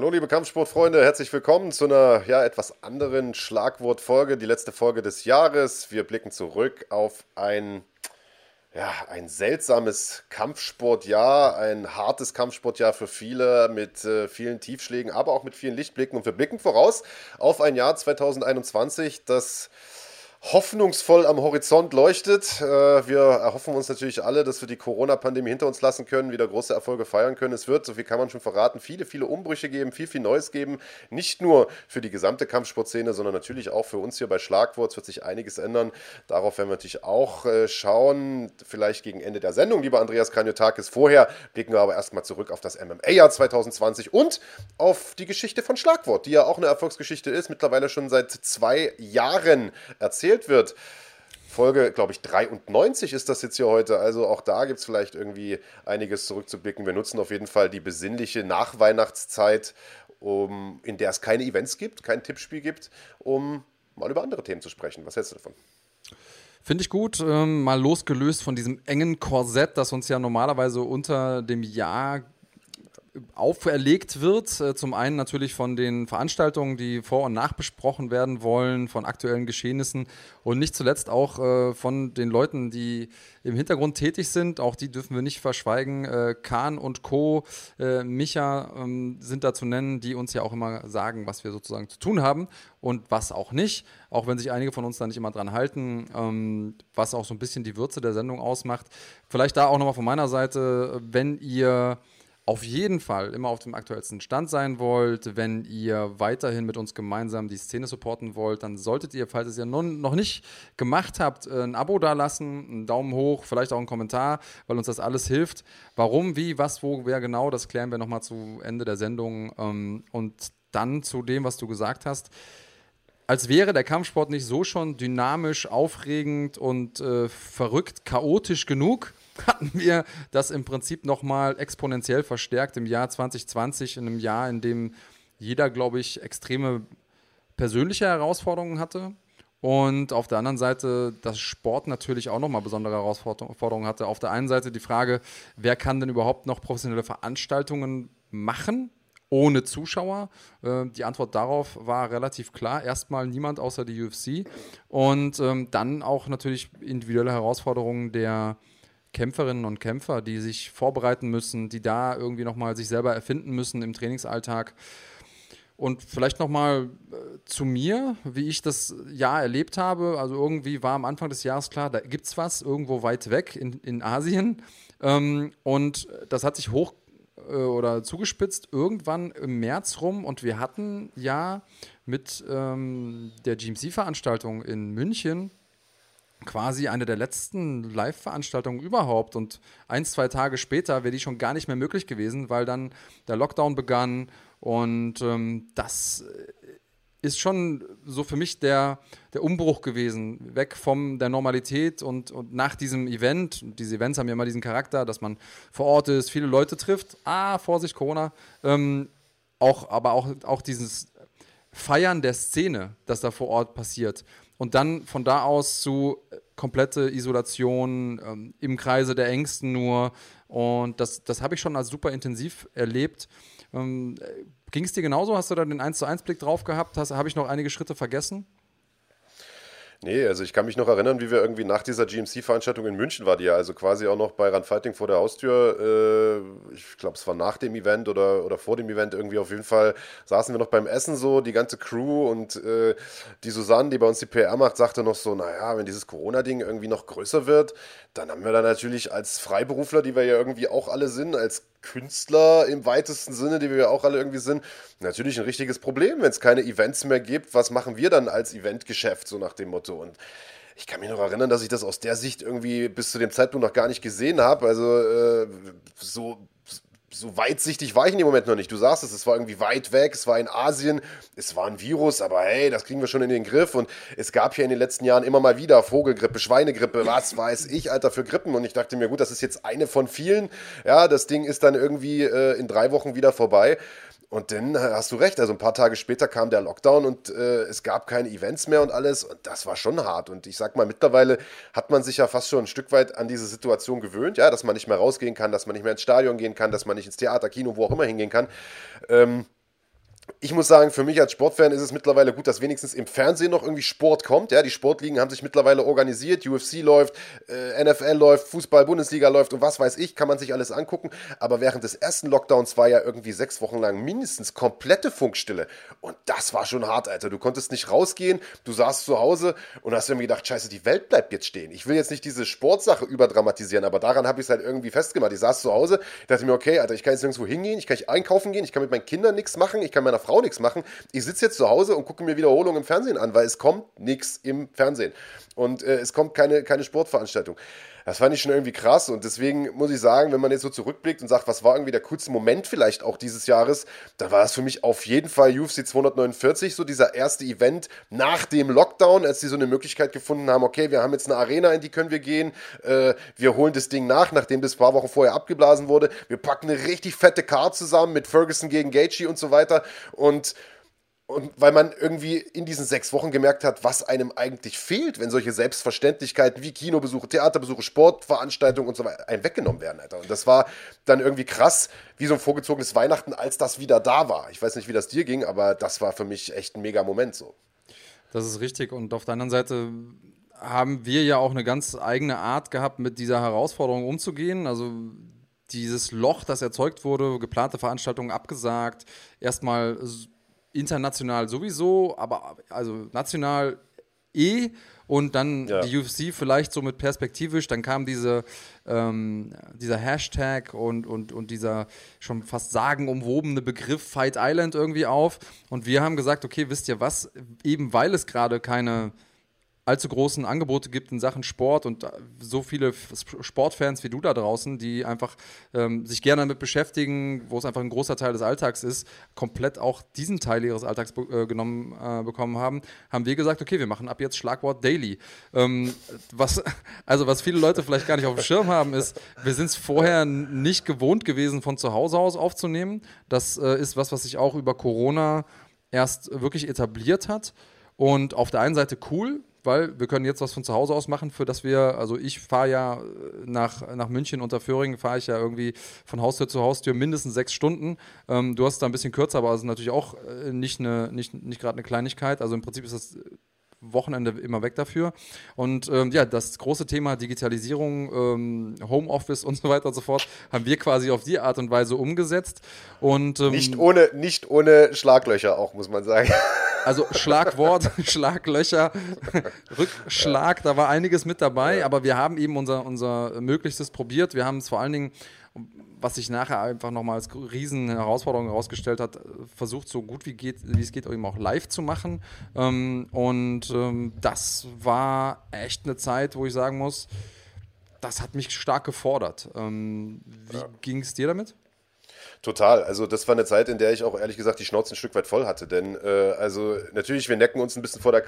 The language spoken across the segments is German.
Hallo liebe Kampfsportfreunde, herzlich willkommen zu einer ja, etwas anderen Schlagwortfolge, die letzte Folge des Jahres. Wir blicken zurück auf ein, ja, ein seltsames Kampfsportjahr, ein hartes Kampfsportjahr für viele mit äh, vielen Tiefschlägen, aber auch mit vielen Lichtblicken. Und wir blicken voraus auf ein Jahr 2021, das hoffnungsvoll am Horizont leuchtet. Äh, wir erhoffen uns natürlich alle, dass wir die Corona-Pandemie hinter uns lassen können, wieder große Erfolge feiern können. Es wird, so viel kann man schon verraten, viele, viele Umbrüche geben, viel, viel Neues geben. Nicht nur für die gesamte Kampfsportszene, sondern natürlich auch für uns hier bei Schlagwort. Es wird sich einiges ändern. Darauf werden wir natürlich auch äh, schauen. Vielleicht gegen Ende der Sendung, lieber Andreas Kranjotakis. Vorher blicken wir aber erstmal zurück auf das MMA-Jahr 2020 und auf die Geschichte von Schlagwort, die ja auch eine Erfolgsgeschichte ist, mittlerweile schon seit zwei Jahren erzählt erzählt wird. Folge, glaube ich, 93 ist das jetzt hier heute. Also auch da gibt es vielleicht irgendwie einiges zurückzublicken. Wir nutzen auf jeden Fall die besinnliche Nachweihnachtszeit, um, in der es keine Events gibt, kein Tippspiel gibt, um mal über andere Themen zu sprechen. Was hältst du davon? Finde ich gut. Ähm, mal losgelöst von diesem engen Korsett, das uns ja normalerweise unter dem Jahr auferlegt wird. Äh, zum einen natürlich von den Veranstaltungen, die vor- und nachbesprochen werden wollen, von aktuellen Geschehnissen und nicht zuletzt auch äh, von den Leuten, die im Hintergrund tätig sind. Auch die dürfen wir nicht verschweigen. Äh, Kahn und Co., Micha ähm, sind da zu nennen, die uns ja auch immer sagen, was wir sozusagen zu tun haben und was auch nicht. Auch wenn sich einige von uns da nicht immer dran halten, ähm, was auch so ein bisschen die Würze der Sendung ausmacht. Vielleicht da auch nochmal von meiner Seite, wenn ihr auf jeden Fall immer auf dem aktuellsten Stand sein wollt, wenn ihr weiterhin mit uns gemeinsam die Szene supporten wollt, dann solltet ihr, falls ihr es ja noch nicht gemacht habt, äh, ein Abo dalassen, einen Daumen hoch, vielleicht auch einen Kommentar, weil uns das alles hilft. Warum, wie, was, wo, wer genau, das klären wir nochmal zu Ende der Sendung. Ähm, und dann zu dem, was du gesagt hast als wäre der Kampfsport nicht so schon dynamisch, aufregend und äh, verrückt, chaotisch genug hatten wir das im Prinzip nochmal exponentiell verstärkt im Jahr 2020, in einem Jahr, in dem jeder, glaube ich, extreme persönliche Herausforderungen hatte. Und auf der anderen Seite, dass Sport natürlich auch nochmal besondere Herausforderungen hatte. Auf der einen Seite die Frage, wer kann denn überhaupt noch professionelle Veranstaltungen machen? ohne Zuschauer? Äh, die Antwort darauf war relativ klar. Erstmal niemand außer die UFC. Und ähm, dann auch natürlich individuelle Herausforderungen der Kämpferinnen und Kämpfer, die sich vorbereiten müssen, die da irgendwie nochmal sich selber erfinden müssen im Trainingsalltag. Und vielleicht nochmal äh, zu mir, wie ich das Jahr erlebt habe. Also irgendwie war am Anfang des Jahres klar, da gibt es was irgendwo weit weg in, in Asien. Ähm, und das hat sich hoch äh, oder zugespitzt irgendwann im März rum. Und wir hatten ja mit ähm, der GMC-Veranstaltung in München quasi eine der letzten Live-Veranstaltungen überhaupt. Und ein, zwei Tage später wäre die schon gar nicht mehr möglich gewesen, weil dann der Lockdown begann. Und ähm, das ist schon so für mich der, der Umbruch gewesen, weg von der Normalität und, und nach diesem Event. Diese Events haben ja immer diesen Charakter, dass man vor Ort ist, viele Leute trifft. Ah, Vorsicht, Corona. Ähm, auch, aber auch, auch dieses Feiern der Szene, das da vor Ort passiert. Und dann von da aus zu äh, komplette Isolation ähm, im Kreise der Ängsten nur. Und das, das habe ich schon als super intensiv erlebt. Ähm, Ging es dir genauso? Hast du da den 1 zu 1 Blick drauf gehabt? Habe ich noch einige Schritte vergessen? Nee, also ich kann mich noch erinnern, wie wir irgendwie nach dieser GMC-Veranstaltung in München war, die ja also quasi auch noch bei Run Fighting vor der Haustür, äh, ich glaube, es war nach dem Event oder, oder vor dem Event irgendwie auf jeden Fall, saßen wir noch beim Essen so, die ganze Crew und äh, die Susanne, die bei uns die PR macht, sagte noch so, naja, wenn dieses Corona-Ding irgendwie noch größer wird, dann haben wir da natürlich als Freiberufler, die wir ja irgendwie auch alle sind, als Künstler im weitesten Sinne, die wir ja auch alle irgendwie sind, natürlich ein richtiges Problem, wenn es keine Events mehr gibt. Was machen wir dann als Eventgeschäft, so nach dem Motto? Und ich kann mich noch erinnern, dass ich das aus der Sicht irgendwie bis zu dem Zeitpunkt noch gar nicht gesehen habe. Also äh, so so weitsichtig war ich in dem Moment noch nicht. Du sagst es, es war irgendwie weit weg, es war in Asien, es war ein Virus, aber hey, das kriegen wir schon in den Griff. Und es gab hier in den letzten Jahren immer mal wieder Vogelgrippe, Schweinegrippe, was weiß ich, Alter, für Grippen. Und ich dachte mir, gut, das ist jetzt eine von vielen. Ja, das Ding ist dann irgendwie äh, in drei Wochen wieder vorbei. Und dann äh, hast du recht, also ein paar Tage später kam der Lockdown und äh, es gab keine Events mehr und alles. Und das war schon hart. Und ich sag mal, mittlerweile hat man sich ja fast schon ein Stück weit an diese Situation gewöhnt, ja, dass man nicht mehr rausgehen kann, dass man nicht mehr ins Stadion gehen kann, dass man nicht ins Theater, Kino, wo auch immer hingehen kann. Ähm, ich muss sagen, für mich als Sportfan ist es mittlerweile gut, dass wenigstens im Fernsehen noch irgendwie Sport kommt. Ja, die Sportligen haben sich mittlerweile organisiert, UFC läuft, äh, NFL läuft, Fußball, Bundesliga läuft und was weiß ich, kann man sich alles angucken. Aber während des ersten Lockdowns war ja irgendwie sechs Wochen lang mindestens komplette Funkstille. Und das war schon hart, Alter. Du konntest nicht rausgehen, du saßt zu Hause und hast irgendwie gedacht, scheiße, die Welt bleibt jetzt stehen. Ich will jetzt nicht diese Sportsache überdramatisieren, aber daran habe ich es halt irgendwie festgemacht. Ich saß zu Hause, dachte mir, okay, Alter, ich kann jetzt nirgendwo hingehen, ich kann nicht einkaufen gehen, ich kann mit meinen Kindern nichts machen, ich kann meiner Frau Frau nichts machen. Ich sitze jetzt zu Hause und gucke mir Wiederholungen im Fernsehen an, weil es kommt nichts im Fernsehen. Und äh, es kommt keine, keine Sportveranstaltung. Das fand ich schon irgendwie krass und deswegen muss ich sagen, wenn man jetzt so zurückblickt und sagt, was war irgendwie der coolste Moment vielleicht auch dieses Jahres, da war es für mich auf jeden Fall UFC 249, so dieser erste Event nach dem Lockdown, als sie so eine Möglichkeit gefunden haben, okay, wir haben jetzt eine Arena, in die können wir gehen, äh, wir holen das Ding nach, nachdem das paar Wochen vorher abgeblasen wurde, wir packen eine richtig fette Card zusammen mit Ferguson gegen Gaethje und so weiter und und weil man irgendwie in diesen sechs Wochen gemerkt hat, was einem eigentlich fehlt, wenn solche Selbstverständlichkeiten wie Kinobesuche, Theaterbesuche, Sportveranstaltungen und so weiter einem weggenommen werden, Alter. Und das war dann irgendwie krass, wie so ein vorgezogenes Weihnachten, als das wieder da war. Ich weiß nicht, wie das dir ging, aber das war für mich echt ein mega Moment so. Das ist richtig. Und auf der anderen Seite haben wir ja auch eine ganz eigene Art gehabt, mit dieser Herausforderung umzugehen. Also dieses Loch, das erzeugt wurde, geplante Veranstaltungen abgesagt, erstmal international sowieso, aber also national eh. Und dann ja. die UFC vielleicht so mit perspektivisch, dann kam diese, ähm, dieser Hashtag und, und, und dieser schon fast sagenumwobene Begriff Fight Island irgendwie auf. Und wir haben gesagt, okay, wisst ihr was, eben weil es gerade keine allzu großen Angebote gibt in Sachen Sport und äh, so viele Sportfans wie du da draußen, die einfach ähm, sich gerne damit beschäftigen, wo es einfach ein großer Teil des Alltags ist, komplett auch diesen Teil ihres Alltags äh, genommen äh, bekommen haben, haben wir gesagt, okay, wir machen ab jetzt Schlagwort Daily. Ähm, was, also was viele Leute vielleicht gar nicht auf dem Schirm haben, ist, wir sind es vorher nicht gewohnt gewesen, von zu Hause aus aufzunehmen. Das äh, ist was, was sich auch über Corona erst wirklich etabliert hat. Und auf der einen Seite cool, weil wir können jetzt was von zu Hause aus machen, für das wir, also ich fahre ja äh, nach, nach München unter Föhringen, fahre ich ja irgendwie von Haustür zu Haustür mindestens sechs Stunden. Ähm, du hast da ein bisschen kürzer, aber es ist natürlich auch äh, nicht, eine, nicht, nicht gerade eine Kleinigkeit. Also im Prinzip ist das Wochenende immer weg dafür. Und ähm, ja, das große Thema Digitalisierung, ähm, Homeoffice und so weiter und so fort haben wir quasi auf die Art und Weise umgesetzt. Und, ähm, nicht, ohne, nicht ohne Schlaglöcher auch, muss man sagen. Also Schlagwort, Schlaglöcher, Rückschlag, da war einiges mit dabei, aber wir haben eben unser, unser Möglichstes probiert. Wir haben es vor allen Dingen, was sich nachher einfach nochmal als riesen Herausforderung herausgestellt hat, versucht so gut wie, geht, wie es geht eben auch live zu machen. Ähm, und ähm, das war echt eine Zeit, wo ich sagen muss, das hat mich stark gefordert. Ähm, wie ja. ging es dir damit? Total. Also das war eine Zeit, in der ich auch ehrlich gesagt die Schnauze ein Stück weit voll hatte. Denn äh, also natürlich, wir necken uns ein bisschen vor der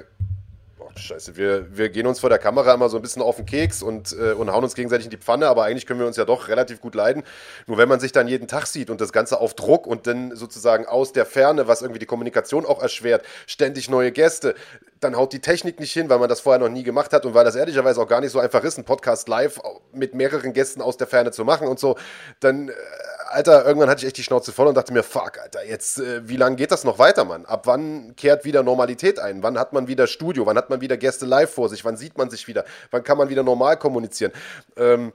scheiße, wir, wir gehen uns vor der Kamera immer so ein bisschen auf den Keks und, äh, und hauen uns gegenseitig in die Pfanne, aber eigentlich können wir uns ja doch relativ gut leiden. Nur wenn man sich dann jeden Tag sieht und das Ganze auf Druck und dann sozusagen aus der Ferne, was irgendwie die Kommunikation auch erschwert, ständig neue Gäste, dann haut die Technik nicht hin, weil man das vorher noch nie gemacht hat und weil das ehrlicherweise auch gar nicht so einfach ist, einen Podcast live mit mehreren Gästen aus der Ferne zu machen und so, dann äh, Alter, irgendwann hatte ich echt die Schnauze voll und dachte mir, fuck, Alter, jetzt, äh, wie lange geht das noch weiter, Mann? Ab wann kehrt wieder Normalität ein? Wann hat man wieder Studio? Wann hat man wieder Gäste live vor sich? Wann sieht man sich wieder? Wann kann man wieder normal kommunizieren? Ähm,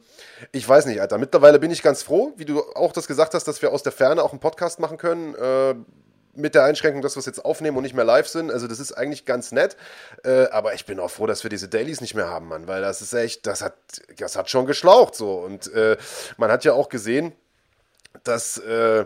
ich weiß nicht, Alter. Mittlerweile bin ich ganz froh, wie du auch das gesagt hast, dass wir aus der Ferne auch einen Podcast machen können. Äh, mit der Einschränkung, dass wir es jetzt aufnehmen und nicht mehr live sind. Also das ist eigentlich ganz nett. Äh, aber ich bin auch froh, dass wir diese Dailies nicht mehr haben, Mann, weil das ist echt, das hat, das hat schon geschlaucht so. Und äh, man hat ja auch gesehen, dass, äh,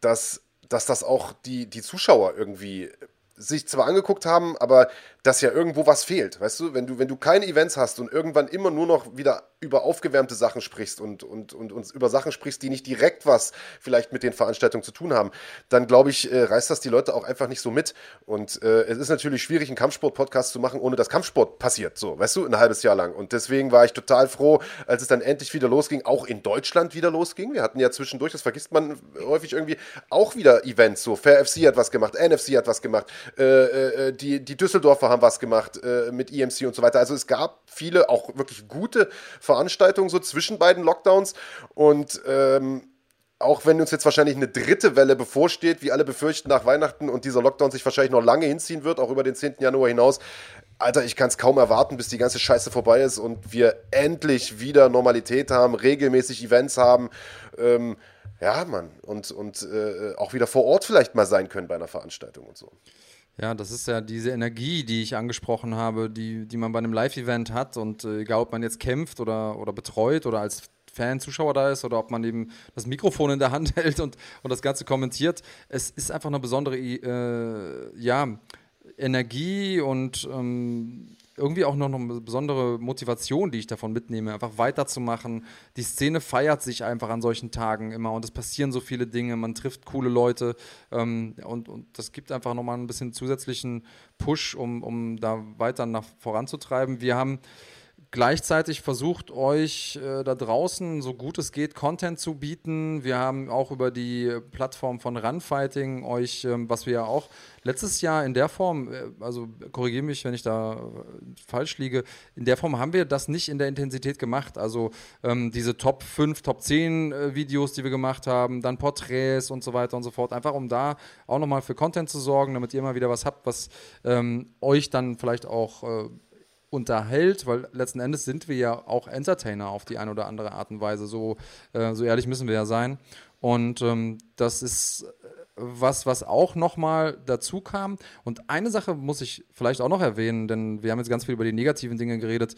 dass, dass das auch die, die Zuschauer irgendwie sich zwar angeguckt haben, aber dass ja irgendwo was fehlt. Weißt du, wenn du, wenn du keine Events hast und irgendwann immer nur noch wieder über aufgewärmte Sachen sprichst und, und, und, und über Sachen sprichst, die nicht direkt was vielleicht mit den Veranstaltungen zu tun haben, dann glaube ich, äh, reißt das die Leute auch einfach nicht so mit. Und äh, es ist natürlich schwierig, einen Kampfsport-Podcast zu machen, ohne dass Kampfsport passiert, so, weißt du, ein halbes Jahr lang. Und deswegen war ich total froh, als es dann endlich wieder losging, auch in Deutschland wieder losging. Wir hatten ja zwischendurch, das vergisst man häufig irgendwie, auch wieder Events, so Fair FC hat was gemacht, NFC hat was gemacht, äh, äh, die, die Düsseldorfer haben haben was gemacht äh, mit EMC und so weiter. Also es gab viele auch wirklich gute Veranstaltungen so zwischen beiden Lockdowns und ähm, auch wenn uns jetzt wahrscheinlich eine dritte Welle bevorsteht, wie alle befürchten nach Weihnachten und dieser Lockdown sich wahrscheinlich noch lange hinziehen wird, auch über den 10. Januar hinaus. Alter, ich kann es kaum erwarten, bis die ganze Scheiße vorbei ist und wir endlich wieder Normalität haben, regelmäßig Events haben. Ähm, ja, Mann, und, und äh, auch wieder vor Ort vielleicht mal sein können bei einer Veranstaltung und so. Ja, das ist ja diese Energie, die ich angesprochen habe, die, die man bei einem Live-Event hat. Und äh, egal, ob man jetzt kämpft oder, oder betreut oder als Fan, Zuschauer da ist oder ob man eben das Mikrofon in der Hand hält und, und das Ganze kommentiert. Es ist einfach eine besondere äh, ja, Energie und ähm, irgendwie auch noch eine besondere Motivation, die ich davon mitnehme, einfach weiterzumachen. Die Szene feiert sich einfach an solchen Tagen immer und es passieren so viele Dinge, man trifft coole Leute ähm, und, und das gibt einfach nochmal ein bisschen zusätzlichen Push, um, um da weiter nach voranzutreiben. Wir haben gleichzeitig versucht, euch äh, da draußen so gut es geht Content zu bieten. Wir haben auch über die Plattform von Runfighting euch, ähm, was wir ja auch letztes Jahr in der Form, äh, also korrigiere mich, wenn ich da äh, falsch liege, in der Form haben wir das nicht in der Intensität gemacht. Also ähm, diese Top 5, Top 10 äh, Videos, die wir gemacht haben, dann Porträts und so weiter und so fort, einfach um da auch nochmal für Content zu sorgen, damit ihr mal wieder was habt, was ähm, euch dann vielleicht auch äh, unterhält, weil letzten Endes sind wir ja auch Entertainer auf die eine oder andere Art und Weise. So, äh, so ehrlich müssen wir ja sein. Und ähm, das ist äh, was, was auch nochmal dazu kam. Und eine Sache muss ich vielleicht auch noch erwähnen, denn wir haben jetzt ganz viel über die negativen Dinge geredet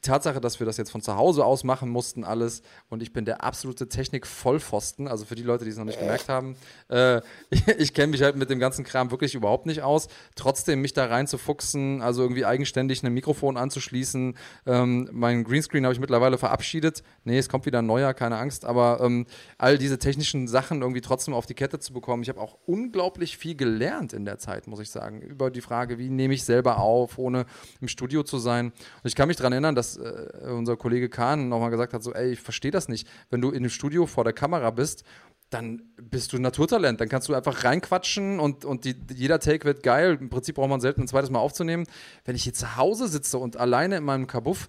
die Tatsache, dass wir das jetzt von zu Hause aus machen mussten, alles, und ich bin der absolute Technik-Vollpfosten, also für die Leute, die es noch nicht gemerkt haben, äh, ich, ich kenne mich halt mit dem ganzen Kram wirklich überhaupt nicht aus. Trotzdem mich da reinzufuchsen, also irgendwie eigenständig ein Mikrofon anzuschließen. Ähm, mein Greenscreen habe ich mittlerweile verabschiedet. Nee, es kommt wieder ein neuer, keine Angst, aber ähm, all diese technischen Sachen irgendwie trotzdem auf die Kette zu bekommen. Ich habe auch unglaublich viel gelernt in der Zeit, muss ich sagen, über die Frage, wie nehme ich selber auf, ohne im Studio zu sein. Und ich kann mich daran erinnern, dass äh, unser Kollege Kahn nochmal gesagt hat, so, ey, ich verstehe das nicht. Wenn du in dem Studio vor der Kamera bist, dann bist du ein Naturtalent. Dann kannst du einfach reinquatschen und, und die, jeder Take wird geil. Im Prinzip braucht man selten ein zweites Mal aufzunehmen. Wenn ich hier zu Hause sitze und alleine in meinem Kabuff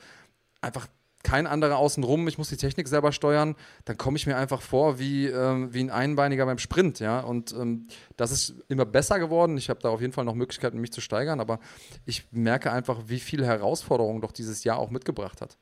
einfach kein anderer außenrum, ich muss die Technik selber steuern, dann komme ich mir einfach vor wie, ähm, wie ein Einbeiniger beim Sprint, ja. Und ähm, das ist immer besser geworden. Ich habe da auf jeden Fall noch Möglichkeiten, mich zu steigern, aber ich merke einfach, wie viel Herausforderungen doch dieses Jahr auch mitgebracht hat.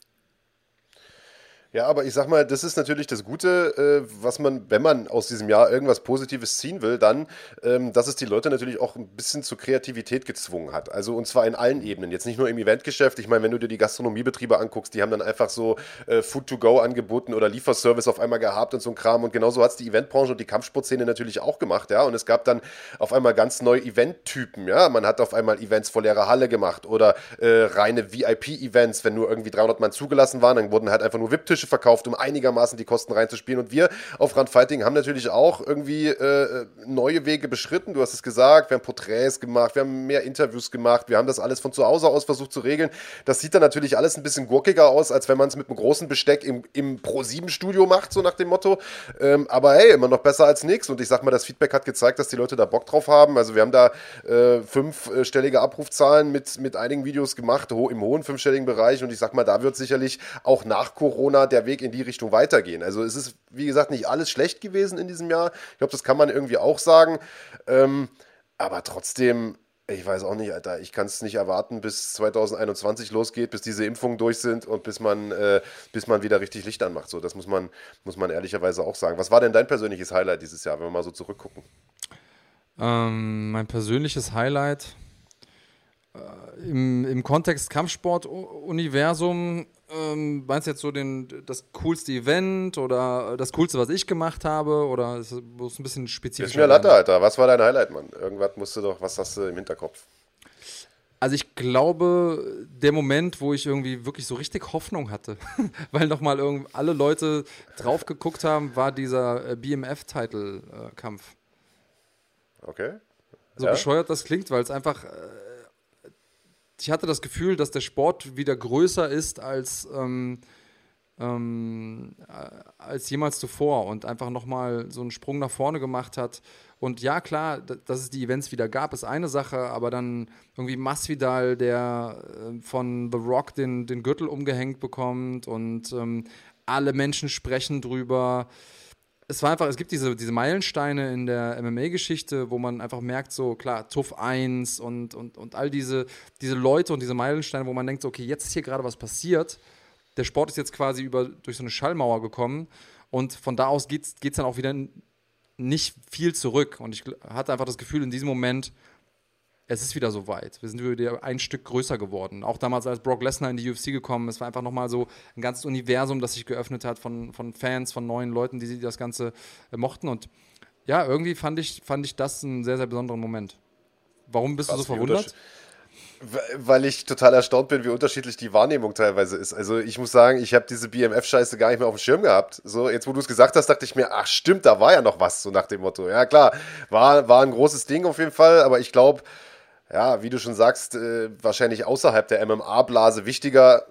Ja, aber ich sag mal, das ist natürlich das Gute, äh, was man, wenn man aus diesem Jahr irgendwas Positives ziehen will, dann, ähm, dass es die Leute natürlich auch ein bisschen zur Kreativität gezwungen hat. Also und zwar in allen Ebenen. Jetzt nicht nur im Eventgeschäft. Ich meine, wenn du dir die Gastronomiebetriebe anguckst, die haben dann einfach so äh, Food to go angeboten oder Lieferservice auf einmal gehabt und so ein Kram. Und genauso hat es die Eventbranche und die Kampfsportszene natürlich auch gemacht, ja. Und es gab dann auf einmal ganz neue Eventtypen, ja. Man hat auf einmal Events vor leerer Halle gemacht oder äh, reine VIP-Events, wenn nur irgendwie 300 Mann zugelassen waren, dann wurden halt einfach nur VIP-Tische Tische verkauft, um einigermaßen die Kosten reinzuspielen. Und wir auf Run Fighting haben natürlich auch irgendwie äh, neue Wege beschritten. Du hast es gesagt, wir haben Porträts gemacht, wir haben mehr Interviews gemacht, wir haben das alles von zu Hause aus versucht zu regeln. Das sieht dann natürlich alles ein bisschen gurkiger aus, als wenn man es mit einem großen Besteck im, im Pro-7-Studio macht, so nach dem Motto. Ähm, aber hey, immer noch besser als nichts. Und ich sag mal, das Feedback hat gezeigt, dass die Leute da Bock drauf haben. Also wir haben da äh, fünfstellige Abrufzahlen mit, mit einigen Videos gemacht, ho im hohen fünfstelligen Bereich. Und ich sag mal, da wird sicherlich auch nach Corona der Weg in die Richtung weitergehen. Also es ist, wie gesagt, nicht alles schlecht gewesen in diesem Jahr. Ich glaube, das kann man irgendwie auch sagen. Ähm, aber trotzdem, ich weiß auch nicht, Alter. Ich kann es nicht erwarten, bis 2021 losgeht, bis diese Impfungen durch sind und bis man, äh, bis man wieder richtig Licht anmacht. So, das muss man, muss man ehrlicherweise auch sagen. Was war denn dein persönliches Highlight dieses Jahr, wenn wir mal so zurückgucken? Ähm, mein persönliches Highlight äh, im, im Kontext Kampfsport-Universum ähm, meinst du jetzt so den, das coolste Event oder das coolste, was ich gemacht habe? Oder ist es ein bisschen spezifisch? Ist mir Latte, Alter. Was war dein Highlight, Mann? Irgendwas musst du doch, was hast du im Hinterkopf? Also ich glaube, der Moment, wo ich irgendwie wirklich so richtig Hoffnung hatte, weil nochmal alle Leute drauf geguckt haben, war dieser äh, BMF-Title-Kampf. Okay. So ja. bescheuert das klingt, weil es einfach äh, ich hatte das Gefühl, dass der Sport wieder größer ist als, ähm, ähm, äh, als jemals zuvor und einfach nochmal so einen Sprung nach vorne gemacht hat. Und ja, klar, dass es die Events wieder gab, ist eine Sache, aber dann irgendwie Masvidal, der äh, von The Rock den, den Gürtel umgehängt bekommt und ähm, alle Menschen sprechen drüber es war einfach, es gibt diese, diese Meilensteine in der MMA-Geschichte, wo man einfach merkt, so klar, TUF 1 und, und, und all diese, diese Leute und diese Meilensteine, wo man denkt, okay, jetzt ist hier gerade was passiert. Der Sport ist jetzt quasi über, durch so eine Schallmauer gekommen und von da aus geht es dann auch wieder nicht viel zurück. Und ich hatte einfach das Gefühl, in diesem Moment, es ist wieder so weit. Wir sind wieder ein Stück größer geworden. Auch damals, als Brock Lesnar in die UFC gekommen ist, war einfach nochmal so ein ganzes Universum, das sich geöffnet hat von, von Fans, von neuen Leuten, die das Ganze äh, mochten. Und ja, irgendwie fand ich, fand ich das einen sehr, sehr besonderen Moment. Warum bist Krass, du so verwundert? Weil ich total erstaunt bin, wie unterschiedlich die Wahrnehmung teilweise ist. Also ich muss sagen, ich habe diese BMF-Scheiße gar nicht mehr auf dem Schirm gehabt. So, jetzt wo du es gesagt hast, dachte ich mir, ach stimmt, da war ja noch was, so nach dem Motto. Ja klar, war, war ein großes Ding auf jeden Fall, aber ich glaube, ja, wie du schon sagst, äh, wahrscheinlich außerhalb der MMA-Blase wichtiger,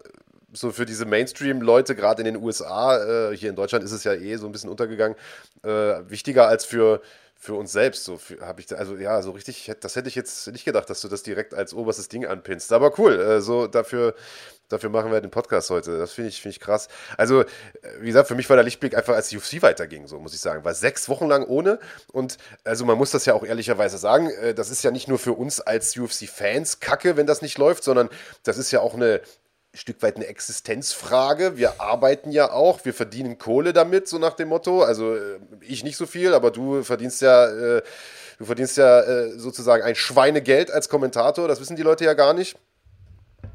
so für diese Mainstream-Leute, gerade in den USA, äh, hier in Deutschland ist es ja eh so ein bisschen untergegangen, äh, wichtiger als für, für uns selbst. So habe ich, also ja, so richtig, das hätte ich jetzt nicht gedacht, dass du das direkt als oberstes Ding anpinnst. Aber cool, äh, so dafür Dafür machen wir den Podcast heute. Das finde ich, find ich krass. Also, äh, wie gesagt, für mich war der Lichtblick einfach, als die UFC weiterging, so muss ich sagen. War sechs Wochen lang ohne. Und also man muss das ja auch ehrlicherweise sagen, äh, das ist ja nicht nur für uns als UFC-Fans Kacke, wenn das nicht läuft, sondern das ist ja auch eine Stück weit eine Existenzfrage. Wir arbeiten ja auch, wir verdienen Kohle damit, so nach dem Motto. Also äh, ich nicht so viel, aber du verdienst ja, du verdienst ja sozusagen ein Schweinegeld als Kommentator. Das wissen die Leute ja gar nicht.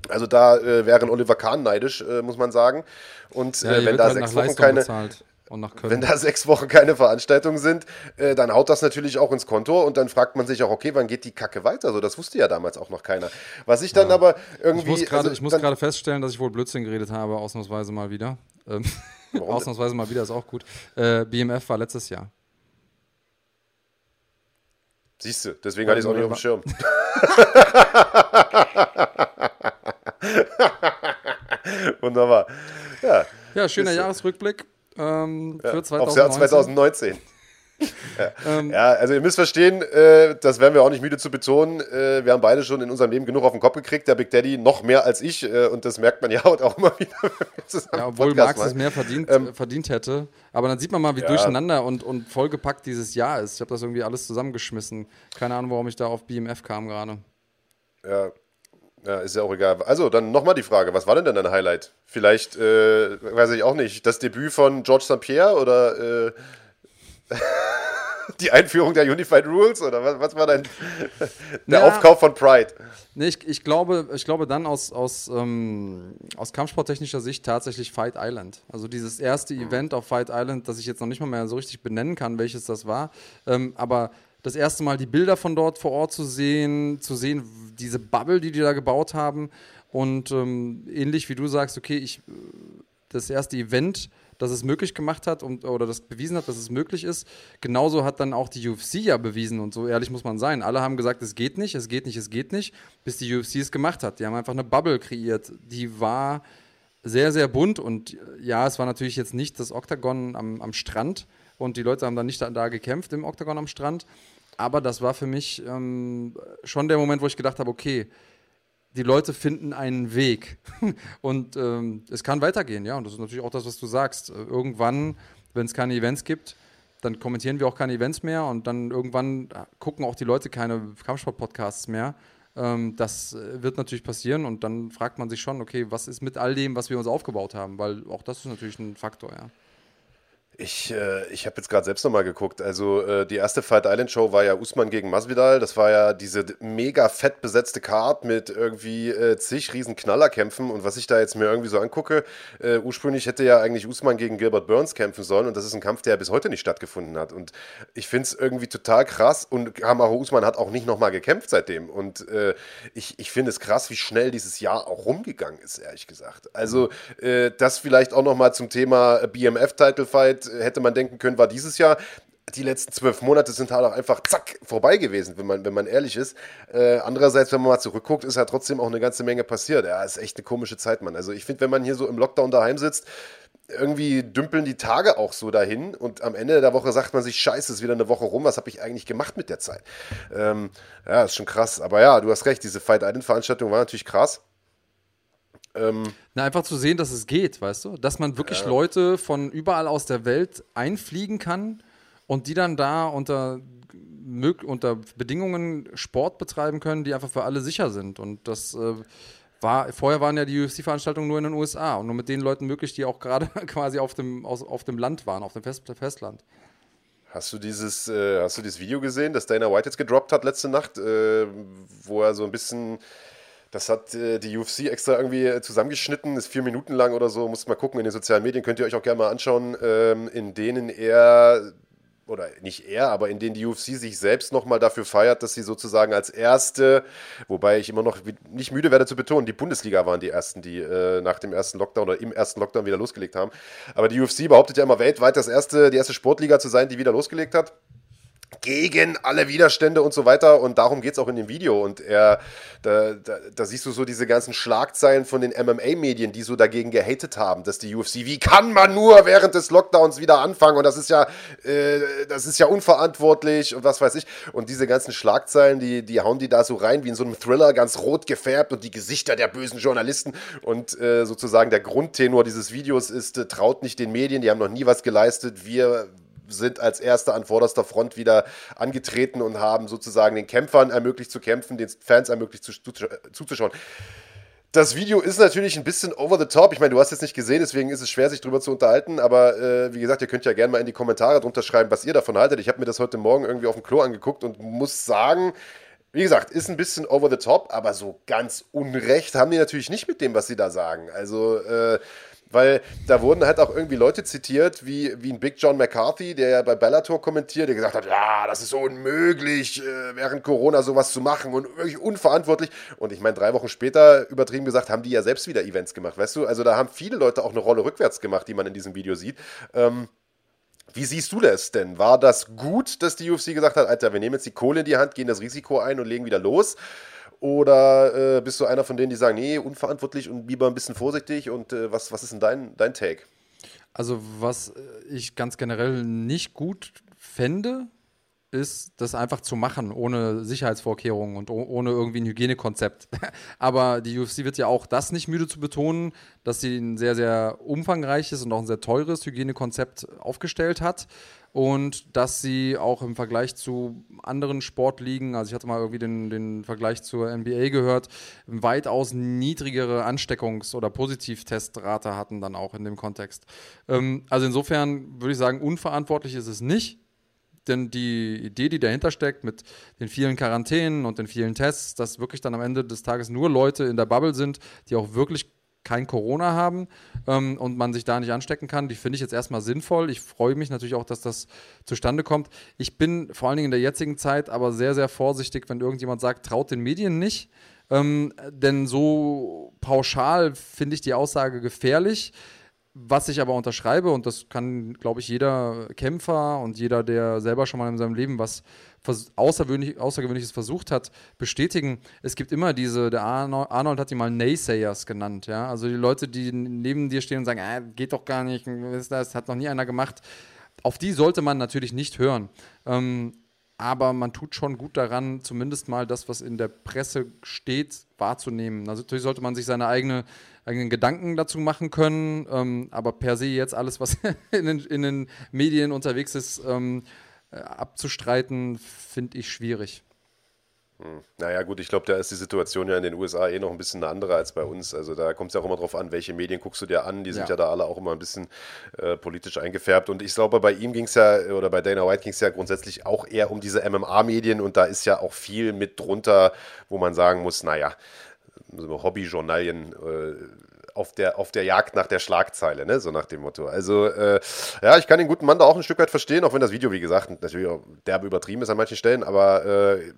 Also da äh, wäre Oliver Kahn neidisch, äh, muss man sagen. Und ja, äh, wenn da halt sechs Wochen keine wenn da sechs Wochen keine Veranstaltungen sind, äh, dann haut das natürlich auch ins Konto und dann fragt man sich auch, okay, wann geht die Kacke weiter? So, das wusste ja damals auch noch keiner. Was ich dann ja. aber irgendwie. Ich muss gerade also, feststellen, dass ich wohl Blödsinn geredet habe, ausnahmsweise mal wieder. Ähm, ausnahmsweise mal wieder ist auch gut. Äh, BMF war letztes Jahr. Siehst du, deswegen hatte ich es auch nicht auf dem Schirm. Wunderbar. Ja, ja schöner Jahresrückblick ähm, ja, für 2019. Aufs Jahr 2019. Ja. Ähm, ja. also ihr müsst verstehen, äh, das werden wir auch nicht müde zu betonen. Äh, wir haben beide schon in unserem Leben genug auf den Kopf gekriegt, der Big Daddy noch mehr als ich äh, und das merkt man ja auch immer wieder. ja, obwohl Podcast Max es mehr verdient, ähm, verdient hätte. Aber dann sieht man mal, wie ja. durcheinander und, und vollgepackt dieses Jahr ist. Ich habe das irgendwie alles zusammengeschmissen. Keine Ahnung, warum ich da auf BMF kam gerade. Ja, ja, ist ja auch egal. Also, dann nochmal die Frage: Was war denn dein Highlight? Vielleicht, äh, weiß ich auch nicht, das Debüt von George St. Pierre oder äh, die Einführung der Unified Rules oder was, was war dein der ja, Aufkauf von Pride? Nee, ich, ich, glaube, ich glaube dann aus, aus, ähm, aus kampfsporttechnischer Sicht tatsächlich Fight Island. Also dieses erste Event auf Fight Island, das ich jetzt noch nicht mal mehr so richtig benennen kann, welches das war. Ähm, aber das erste Mal die Bilder von dort vor Ort zu sehen, zu sehen, diese Bubble, die die da gebaut haben. Und ähm, ähnlich wie du sagst, okay, ich das erste Event, das es möglich gemacht hat und, oder das bewiesen hat, dass es möglich ist. Genauso hat dann auch die UFC ja bewiesen und so ehrlich muss man sein. Alle haben gesagt, es geht nicht, es geht nicht, es geht nicht, bis die UFC es gemacht hat. Die haben einfach eine Bubble kreiert. Die war sehr, sehr bunt und ja, es war natürlich jetzt nicht das Oktagon am, am Strand und die Leute haben dann nicht da, da gekämpft im Oktagon am Strand, aber das war für mich ähm, schon der Moment, wo ich gedacht habe, okay, die Leute finden einen Weg. und ähm, es kann weitergehen, ja. Und das ist natürlich auch das, was du sagst. Irgendwann, wenn es keine Events gibt, dann kommentieren wir auch keine Events mehr und dann irgendwann äh, gucken auch die Leute keine Kampfsport-Podcasts mehr. Ähm, das äh, wird natürlich passieren und dann fragt man sich schon, okay, was ist mit all dem, was wir uns aufgebaut haben? Weil auch das ist natürlich ein Faktor, ja. Ich, äh, ich habe jetzt gerade selbst nochmal geguckt. Also äh, die erste Fight Island Show war ja Usman gegen Masvidal. Das war ja diese mega fett besetzte Card mit irgendwie äh, zig riesen Knallerkämpfen. Und was ich da jetzt mir irgendwie so angucke, äh, ursprünglich hätte ja eigentlich Usman gegen Gilbert Burns kämpfen sollen. Und das ist ein Kampf, der bis heute nicht stattgefunden hat. Und ich finde es irgendwie total krass. Und Kamaru Usman hat auch nicht nochmal gekämpft seitdem. Und äh, ich, ich finde es krass, wie schnell dieses Jahr auch rumgegangen ist, ehrlich gesagt. Also äh, das vielleicht auch nochmal zum Thema BMF-Title Hätte man denken können, war dieses Jahr. Die letzten zwölf Monate sind halt auch einfach zack vorbei gewesen, wenn man, wenn man ehrlich ist. Äh, andererseits, wenn man mal zurückguckt, ist ja trotzdem auch eine ganze Menge passiert. Ja, ist echt eine komische Zeit, Mann. Also ich finde, wenn man hier so im Lockdown daheim sitzt, irgendwie dümpeln die Tage auch so dahin und am Ende der Woche sagt man sich, scheiße, ist wieder eine Woche rum, was habe ich eigentlich gemacht mit der Zeit? Ähm, ja, ist schon krass. Aber ja, du hast recht, diese Fight Island Veranstaltung war natürlich krass. Ähm, Na, einfach zu sehen, dass es geht, weißt du? Dass man wirklich ja. Leute von überall aus der Welt einfliegen kann und die dann da unter, unter Bedingungen Sport betreiben können, die einfach für alle sicher sind. Und das äh, war, vorher waren ja die UFC-Veranstaltungen nur in den USA und nur mit den Leuten möglich, die auch gerade quasi auf dem, aus, auf dem Land waren, auf dem Fest, Festland. Hast du dieses, äh, hast du dieses Video gesehen, das Dana White jetzt gedroppt hat letzte Nacht, äh, wo er so ein bisschen, das hat äh, die UFC extra irgendwie zusammengeschnitten, ist vier Minuten lang oder so, muss mal gucken in den sozialen Medien, könnt ihr euch auch gerne mal anschauen, ähm, in denen er oder nicht er, aber in denen die UFC sich selbst nochmal dafür feiert, dass sie sozusagen als erste, wobei ich immer noch nicht müde werde zu betonen, die Bundesliga waren die ersten, die äh, nach dem ersten Lockdown oder im ersten Lockdown wieder losgelegt haben. Aber die UFC behauptet ja immer weltweit das erste, die erste Sportliga zu sein, die wieder losgelegt hat gegen alle Widerstände und so weiter. Und darum geht es auch in dem Video. Und er, da, da, da, siehst du so diese ganzen Schlagzeilen von den MMA-Medien, die so dagegen gehatet haben, dass die UFC, wie kann man nur während des Lockdowns wieder anfangen? Und das ist ja, äh, das ist ja unverantwortlich und was weiß ich. Und diese ganzen Schlagzeilen, die, die hauen die da so rein wie in so einem Thriller, ganz rot gefärbt und die Gesichter der bösen Journalisten. Und äh, sozusagen der Grundtenor dieses Videos ist, äh, traut nicht den Medien, die haben noch nie was geleistet. Wir sind als Erste an vorderster Front wieder angetreten und haben sozusagen den Kämpfern ermöglicht zu kämpfen, den Fans ermöglicht zuzuschauen. Das Video ist natürlich ein bisschen over the top. Ich meine, du hast es nicht gesehen, deswegen ist es schwer, sich darüber zu unterhalten. Aber äh, wie gesagt, ihr könnt ja gerne mal in die Kommentare drunter schreiben, was ihr davon haltet. Ich habe mir das heute Morgen irgendwie auf dem Klo angeguckt und muss sagen, wie gesagt, ist ein bisschen over the top, aber so ganz unrecht haben die natürlich nicht mit dem, was sie da sagen. Also, äh, weil da wurden halt auch irgendwie Leute zitiert, wie, wie ein Big John McCarthy, der ja bei Bellator kommentiert, der gesagt hat, ja, das ist unmöglich, äh, während Corona sowas zu machen und wirklich unverantwortlich. Und ich meine, drei Wochen später, übertrieben gesagt, haben die ja selbst wieder Events gemacht, weißt du? Also da haben viele Leute auch eine Rolle rückwärts gemacht, die man in diesem Video sieht. Ähm, wie siehst du das denn? War das gut, dass die UFC gesagt hat, Alter, wir nehmen jetzt die Kohle in die Hand, gehen das Risiko ein und legen wieder los? Oder äh, bist du einer von denen, die sagen, nee, unverantwortlich und lieber ein bisschen vorsichtig? Und äh, was, was ist denn dein, dein Take? Also, was ich ganz generell nicht gut fände, ist, das einfach zu machen, ohne Sicherheitsvorkehrungen und ohne irgendwie ein Hygienekonzept. Aber die UFC wird ja auch das nicht müde zu betonen, dass sie ein sehr, sehr umfangreiches und auch ein sehr teures Hygienekonzept aufgestellt hat und dass sie auch im Vergleich zu anderen Sportligen, also ich hatte mal irgendwie den, den Vergleich zur NBA gehört, weitaus niedrigere Ansteckungs- oder Positivtestrate hatten dann auch in dem Kontext. Ähm, also insofern würde ich sagen, unverantwortlich ist es nicht denn die Idee, die dahinter steckt, mit den vielen Quarantänen und den vielen Tests, dass wirklich dann am Ende des Tages nur Leute in der Bubble sind, die auch wirklich kein Corona haben ähm, und man sich da nicht anstecken kann, die finde ich jetzt erstmal sinnvoll. Ich freue mich natürlich auch, dass das zustande kommt. Ich bin vor allen Dingen in der jetzigen Zeit aber sehr, sehr vorsichtig, wenn irgendjemand sagt, traut den Medien nicht. Ähm, denn so pauschal finde ich die Aussage gefährlich. Was ich aber unterschreibe, und das kann, glaube ich, jeder Kämpfer und jeder, der selber schon mal in seinem Leben was Außergewöhnlich, Außergewöhnliches versucht hat, bestätigen. Es gibt immer diese, der Arnold, hat die mal Naysayers genannt, ja. Also die Leute, die neben dir stehen und sagen, äh, geht doch gar nicht, das hat noch nie einer gemacht. Auf die sollte man natürlich nicht hören. Ähm, aber man tut schon gut daran, zumindest mal das, was in der Presse steht, wahrzunehmen. Also natürlich sollte man sich seine eigene, eigenen Gedanken dazu machen können, ähm, aber per se jetzt alles, was in den, in den Medien unterwegs ist, ähm, äh, abzustreiten, finde ich schwierig. Hm. Naja, gut, ich glaube, da ist die Situation ja in den USA eh noch ein bisschen eine andere als bei uns. Also da kommt es ja auch immer drauf an, welche Medien guckst du dir an. Die sind ja, ja da alle auch immer ein bisschen äh, politisch eingefärbt. Und ich glaube, bei ihm ging es ja, oder bei Dana White ging es ja grundsätzlich auch eher um diese MMA-Medien. Und da ist ja auch viel mit drunter, wo man sagen muss, naja, Hobbyjournalien. Äh, auf der, auf der Jagd nach der Schlagzeile, ne? so nach dem Motto. Also, äh, ja, ich kann den guten Mann da auch ein Stück weit verstehen, auch wenn das Video, wie gesagt, natürlich auch derbe übertrieben ist an manchen Stellen, aber äh,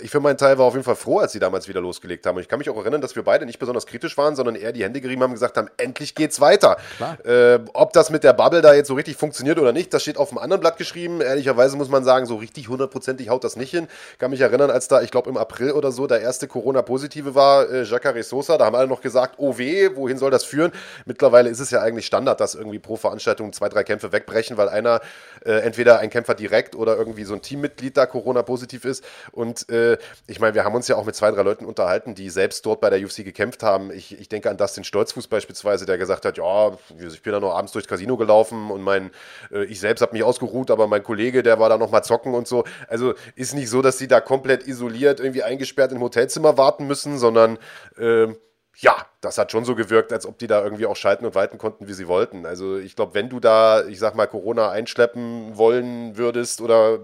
ich für meinen Teil war auf jeden Fall froh, als sie damals wieder losgelegt haben. Und ich kann mich auch erinnern, dass wir beide nicht besonders kritisch waren, sondern eher die Hände gerieben haben und gesagt haben, endlich geht's weiter. Äh, ob das mit der Bubble da jetzt so richtig funktioniert oder nicht, das steht auf dem anderen Blatt geschrieben. Ehrlicherweise muss man sagen, so richtig hundertprozentig haut das nicht hin. Ich kann mich erinnern, als da, ich glaube im April oder so, der erste Corona-Positive war, äh, Jacare Sosa, da haben alle noch gesagt, oh weh, wohin soll das führen? Mittlerweile ist es ja eigentlich Standard, dass irgendwie pro Veranstaltung zwei, drei Kämpfe wegbrechen, weil einer, äh, entweder ein Kämpfer direkt oder irgendwie so ein Teammitglied da Corona-positiv ist. Und äh, ich meine, wir haben uns ja auch mit zwei, drei Leuten unterhalten, die selbst dort bei der UFC gekämpft haben. Ich, ich denke an Dustin Stolzfuß beispielsweise, der gesagt hat, ja, ich bin da nur abends durchs Casino gelaufen und mein, äh, ich selbst habe mich ausgeruht, aber mein Kollege, der war da noch mal zocken und so. Also ist nicht so, dass sie da komplett isoliert irgendwie eingesperrt im Hotelzimmer warten müssen, sondern äh, ja, das hat schon so gewirkt, als ob die da irgendwie auch schalten und walten konnten, wie sie wollten. Also ich glaube, wenn du da, ich sag mal, Corona einschleppen wollen würdest oder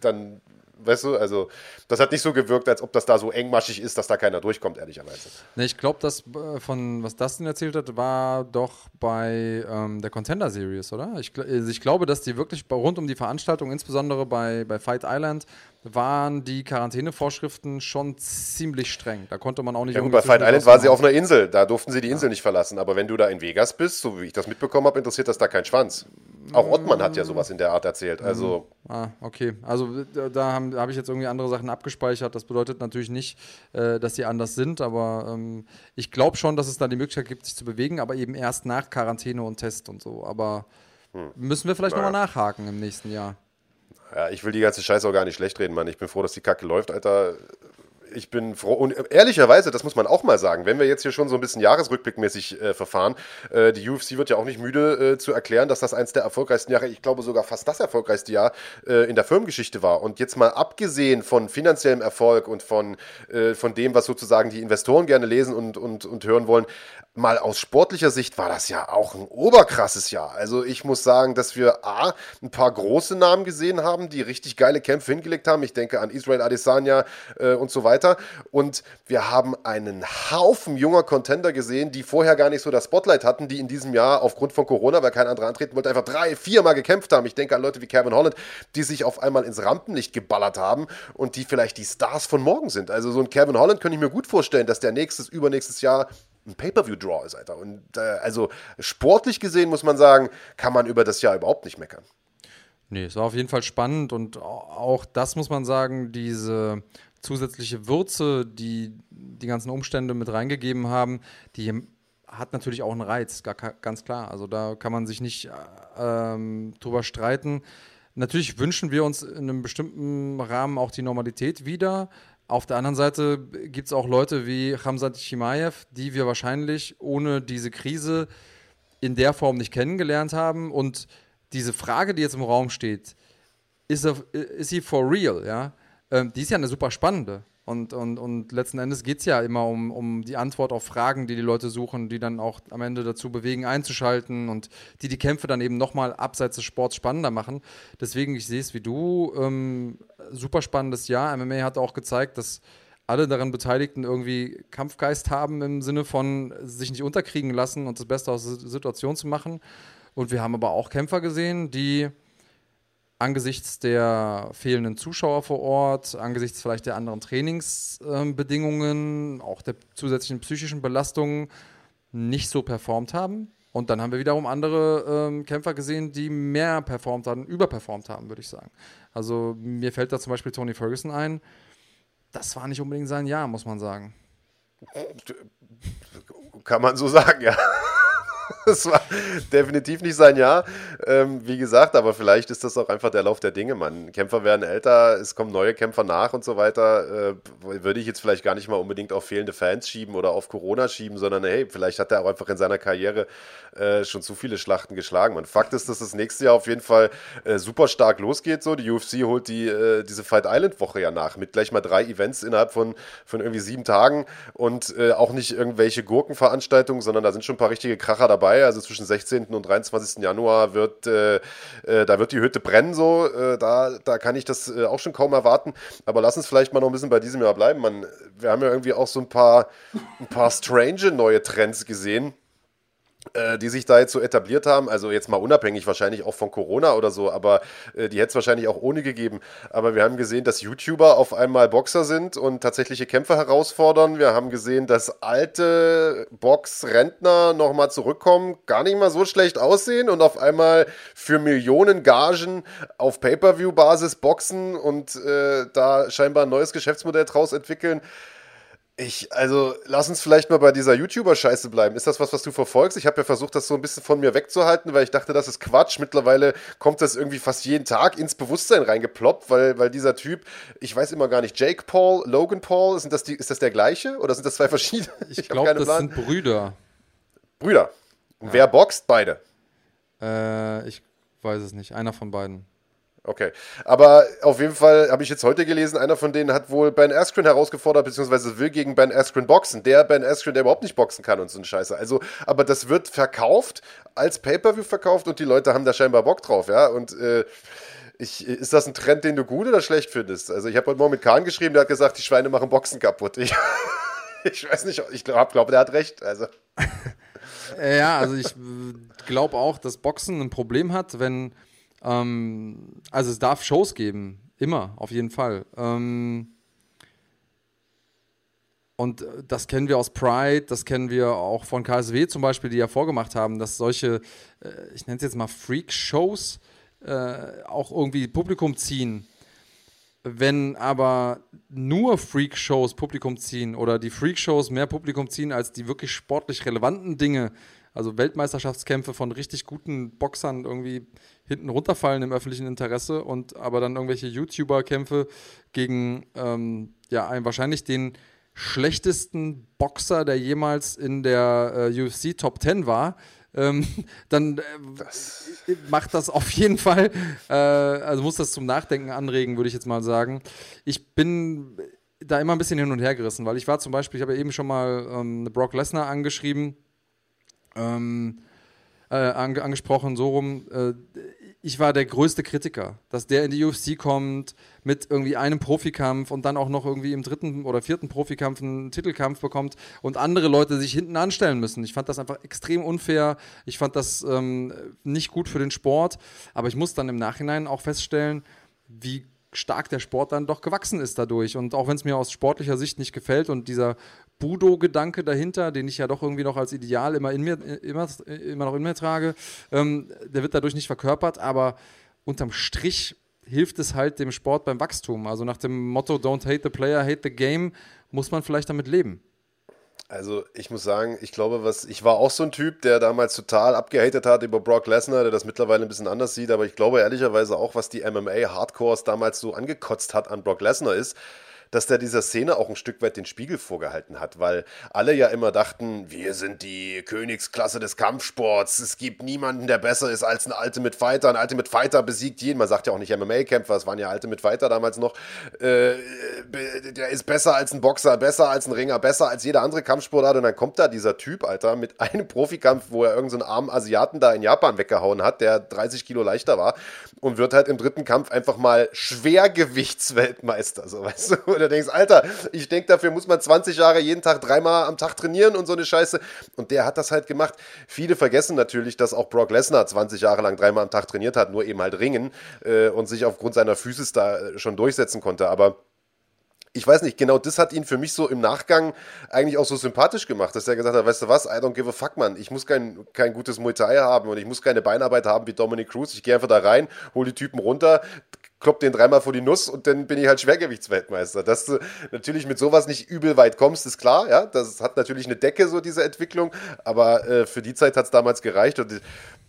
dann weißt du, also das hat nicht so gewirkt, als ob das da so engmaschig ist, dass da keiner durchkommt, ehrlicherweise. Ne, ich glaube, das äh, von was Dustin erzählt hat, war doch bei ähm, der Contender Series, oder? Ich, also ich, glaube, dass die wirklich rund um die Veranstaltung, insbesondere bei, bei Fight Island, waren die Quarantänevorschriften schon ziemlich streng. Da konnte man auch nicht. Ja, gut, bei Fight Island waren sie auf einer Insel, da durften sie die Insel ja. nicht verlassen. Aber wenn du da in Vegas bist, so wie ich das mitbekommen habe, interessiert das da keinen Schwanz. Auch Ottmann hat ja sowas in der Art erzählt. Also ah, okay. Also da habe hab ich jetzt irgendwie andere Sachen abgespeichert. Das bedeutet natürlich nicht, äh, dass sie anders sind, aber ähm, ich glaube schon, dass es da die Möglichkeit gibt, sich zu bewegen, aber eben erst nach Quarantäne und Test und so. Aber hm. müssen wir vielleicht naja. nochmal nachhaken im nächsten Jahr. Ja, ich will die ganze Scheiße auch gar nicht schlecht reden, Mann. Ich bin froh, dass die Kacke läuft, Alter ich bin froh. Und ehrlicherweise, das muss man auch mal sagen, wenn wir jetzt hier schon so ein bisschen jahresrückblickmäßig äh, verfahren, äh, die UFC wird ja auch nicht müde äh, zu erklären, dass das eins der erfolgreichsten Jahre, ich glaube sogar fast das erfolgreichste Jahr äh, in der Firmengeschichte war. Und jetzt mal abgesehen von finanziellem Erfolg und von, äh, von dem, was sozusagen die Investoren gerne lesen und, und, und hören wollen, mal aus sportlicher Sicht war das ja auch ein oberkrasses Jahr. Also ich muss sagen, dass wir A, ein paar große Namen gesehen haben, die richtig geile Kämpfe hingelegt haben. Ich denke an Israel Adesanya äh, und so weiter. Und wir haben einen Haufen junger Contender gesehen, die vorher gar nicht so das Spotlight hatten, die in diesem Jahr aufgrund von Corona, weil kein anderer antreten wollte, einfach drei, viermal gekämpft haben. Ich denke an Leute wie Kevin Holland, die sich auf einmal ins Rampenlicht geballert haben und die vielleicht die Stars von morgen sind. Also so ein Kevin Holland könnte ich mir gut vorstellen, dass der nächstes, übernächstes Jahr ein Pay-Per-View-Draw ist, Alter. Und äh, also sportlich gesehen muss man sagen, kann man über das Jahr überhaupt nicht meckern. Nee, es war auf jeden Fall spannend und auch das muss man sagen, diese zusätzliche Würze, die die ganzen Umstände mit reingegeben haben, die hat natürlich auch einen Reiz, gar, ganz klar. Also da kann man sich nicht ähm, drüber streiten. Natürlich wünschen wir uns in einem bestimmten Rahmen auch die Normalität wieder, auf der anderen Seite gibt es auch Leute wie Hamzat Chimaev, die wir wahrscheinlich ohne diese Krise in der Form nicht kennengelernt haben. Und diese Frage, die jetzt im Raum steht, ist, ist sie for real? Ja? Ähm, die ist ja eine super spannende. Und, und, und letzten Endes geht es ja immer um, um die Antwort auf Fragen, die die Leute suchen, die dann auch am Ende dazu bewegen, einzuschalten und die die Kämpfe dann eben nochmal abseits des Sports spannender machen. Deswegen, ich sehe es wie du, ähm, super spannendes Jahr. MMA hat auch gezeigt, dass alle daran Beteiligten irgendwie Kampfgeist haben im Sinne von sich nicht unterkriegen lassen und das Beste aus der Situation zu machen. Und wir haben aber auch Kämpfer gesehen, die angesichts der fehlenden Zuschauer vor Ort, angesichts vielleicht der anderen Trainingsbedingungen, äh, auch der zusätzlichen psychischen Belastungen nicht so performt haben. Und dann haben wir wiederum andere ähm, Kämpfer gesehen, die mehr performt haben, überperformt haben, würde ich sagen. Also mir fällt da zum Beispiel Tony Ferguson ein. Das war nicht unbedingt sein Jahr, muss man sagen. Kann man so sagen, ja. Das war definitiv nicht sein Jahr. Ähm, wie gesagt, aber vielleicht ist das auch einfach der Lauf der Dinge, man. Kämpfer werden älter, es kommen neue Kämpfer nach und so weiter. Äh, würde ich jetzt vielleicht gar nicht mal unbedingt auf fehlende Fans schieben oder auf Corona schieben, sondern hey, vielleicht hat er auch einfach in seiner Karriere äh, schon zu viele Schlachten geschlagen. Man. Fakt ist, dass das nächste Jahr auf jeden Fall äh, super stark losgeht. So. Die UFC holt die, äh, diese Fight Island Woche ja nach mit gleich mal drei Events innerhalb von, von irgendwie sieben Tagen und äh, auch nicht irgendwelche Gurkenveranstaltungen, sondern da sind schon ein paar richtige Kracher dabei. Also zwischen 16. und 23. Januar wird, äh, äh, da wird die Hütte brennen, so. Äh, da, da kann ich das äh, auch schon kaum erwarten. Aber lass uns vielleicht mal noch ein bisschen bei diesem Jahr bleiben. Man, wir haben ja irgendwie auch so ein paar, ein paar strange neue Trends gesehen die sich da jetzt so etabliert haben, also jetzt mal unabhängig wahrscheinlich auch von Corona oder so, aber äh, die hätte es wahrscheinlich auch ohne gegeben. Aber wir haben gesehen, dass YouTuber auf einmal Boxer sind und tatsächliche Kämpfer herausfordern. Wir haben gesehen, dass alte Boxrentner nochmal zurückkommen, gar nicht mal so schlecht aussehen und auf einmal für Millionen Gagen auf Pay-per-view-Basis boxen und äh, da scheinbar ein neues Geschäftsmodell draus entwickeln Ich, also, lass uns vielleicht mal bei dieser YouTuber-Scheiße bleiben. Ist das was, was du verfolgst? Ich habe ja versucht, das so ein bisschen von mir wegzuhalten, weil ich dachte, das ist Quatsch. Mittlerweile kommt das irgendwie fast jeden Tag ins Bewusstsein reingeploppt, weil, weil dieser Typ, ich weiß immer gar nicht, Jake Paul, Logan Paul, sind das die, ist das der gleiche oder sind das zwei verschiedene? Ich, ich glaube, das Plan. sind Brüder. Brüder. Und ja. wer boxt? Beide. Äh, ich weiß es nicht. Einer von beiden. Okay. Aber auf jeden Fall habe ich jetzt heute gelesen, einer von denen hat wohl Ben Askren herausgefordert, beziehungsweise will gegen Ben Askren boxen. Der Ben Askren, der überhaupt nicht boxen kann und so ein Scheiße. Also, aber das wird verkauft, als Pay-Per-View verkauft und die Leute haben da scheinbar Bock drauf, ja. Und äh, ich, ist das ein Trend, den du gut oder schlecht findest? Also, ich habe heute Morgen mit Kahn geschrieben, der hat gesagt, die Schweine machen Boxen kaputt. Ich, ich weiß nicht, ich glaube, glaub, der hat recht. Also. ja, also ich glaube auch, dass Boxen ein Problem hat, wenn ähm, also es darf Shows geben, immer, auf jeden Fall. Ähm, und das kennen wir aus Pride, das kennen wir auch von KSW zum Beispiel, die ja vorgemacht haben, dass solche, äh, ich nenne es jetzt mal Freak-Shows, äh, auch irgendwie Publikum ziehen. Wenn aber nur Freak-Shows Publikum ziehen oder die Freak-Shows mehr Publikum ziehen als die wirklich sportlich relevanten Dinge, also Weltmeisterschaftskämpfe von richtig guten Boxern irgendwie hinten runterfallen im öffentlichen Interesse und aber dann irgendwelche YouTuber-Kämpfe gegen ähm, ja, einen, wahrscheinlich den schlechtesten Boxer, der jemals in der äh, UFC Top 10 war, ähm, dann äh, das. macht das auf jeden Fall, äh, also muss das zum Nachdenken anregen, würde ich jetzt mal sagen. Ich bin da immer ein bisschen hin und her gerissen, weil ich war zum Beispiel, ich habe ja eben schon mal ähm, Brock Lesnar angeschrieben, ähm, äh, angesprochen, so rum. Äh, ich war der größte Kritiker, dass der in die UFC kommt mit irgendwie einem Profikampf und dann auch noch irgendwie im dritten oder vierten Profikampf einen Titelkampf bekommt und andere Leute sich hinten anstellen müssen. Ich fand das einfach extrem unfair. Ich fand das ähm, nicht gut für den Sport. Aber ich muss dann im Nachhinein auch feststellen, wie stark der Sport dann doch gewachsen ist dadurch. Und auch wenn es mir aus sportlicher Sicht nicht gefällt und dieser Budo-Gedanke dahinter, den ich ja doch irgendwie noch als Ideal immer, in mir, immer, immer noch in mir trage, ähm, der wird dadurch nicht verkörpert, aber unterm Strich hilft es halt dem Sport beim Wachstum. Also nach dem Motto Don't hate the player, hate the game, muss man vielleicht damit leben. Also ich muss sagen, ich glaube, was ich war auch so ein Typ, der damals total abgehatet hat über Brock Lesnar, der das mittlerweile ein bisschen anders sieht, aber ich glaube ehrlicherweise auch, was die MMA Hardcores damals so angekotzt hat an Brock Lesnar ist, dass der dieser Szene auch ein Stück weit den Spiegel vorgehalten hat, weil alle ja immer dachten, wir sind die Königsklasse des Kampfsports, es gibt niemanden, der besser ist als ein Ultimate Fighter. Ein Ultimate Fighter besiegt jeden, man sagt ja auch nicht MMA-Kämpfer, es waren ja Ultimate Fighter damals noch. Äh, der ist besser als ein Boxer, besser als ein Ringer, besser als jeder andere Kampfsportart. Und dann kommt da dieser Typ, Alter, mit einem Profikampf, wo er irgendeinen so armen Asiaten da in Japan weggehauen hat, der 30 Kilo leichter war und wird halt im dritten Kampf einfach mal Schwergewichtsweltmeister, so weißt du du denkst, Alter, ich denke, dafür muss man 20 Jahre jeden Tag dreimal am Tag trainieren und so eine Scheiße. Und der hat das halt gemacht. Viele vergessen natürlich, dass auch Brock Lesnar 20 Jahre lang dreimal am Tag trainiert hat, nur eben halt ringen äh, und sich aufgrund seiner Physis da äh, schon durchsetzen konnte. Aber ich weiß nicht, genau das hat ihn für mich so im Nachgang eigentlich auch so sympathisch gemacht, dass er gesagt hat, weißt du was, I don't give a fuck, man. Ich muss kein, kein gutes Muay Thai haben und ich muss keine Beinarbeit haben wie Dominic Cruz. Ich gehe einfach da rein, hole die Typen runter, klopp den dreimal vor die Nuss und dann bin ich halt Schwergewichtsweltmeister. Dass du natürlich mit sowas nicht übel weit kommst, ist klar, ja. Das hat natürlich eine Decke, so diese Entwicklung, aber äh, für die Zeit hat es damals gereicht und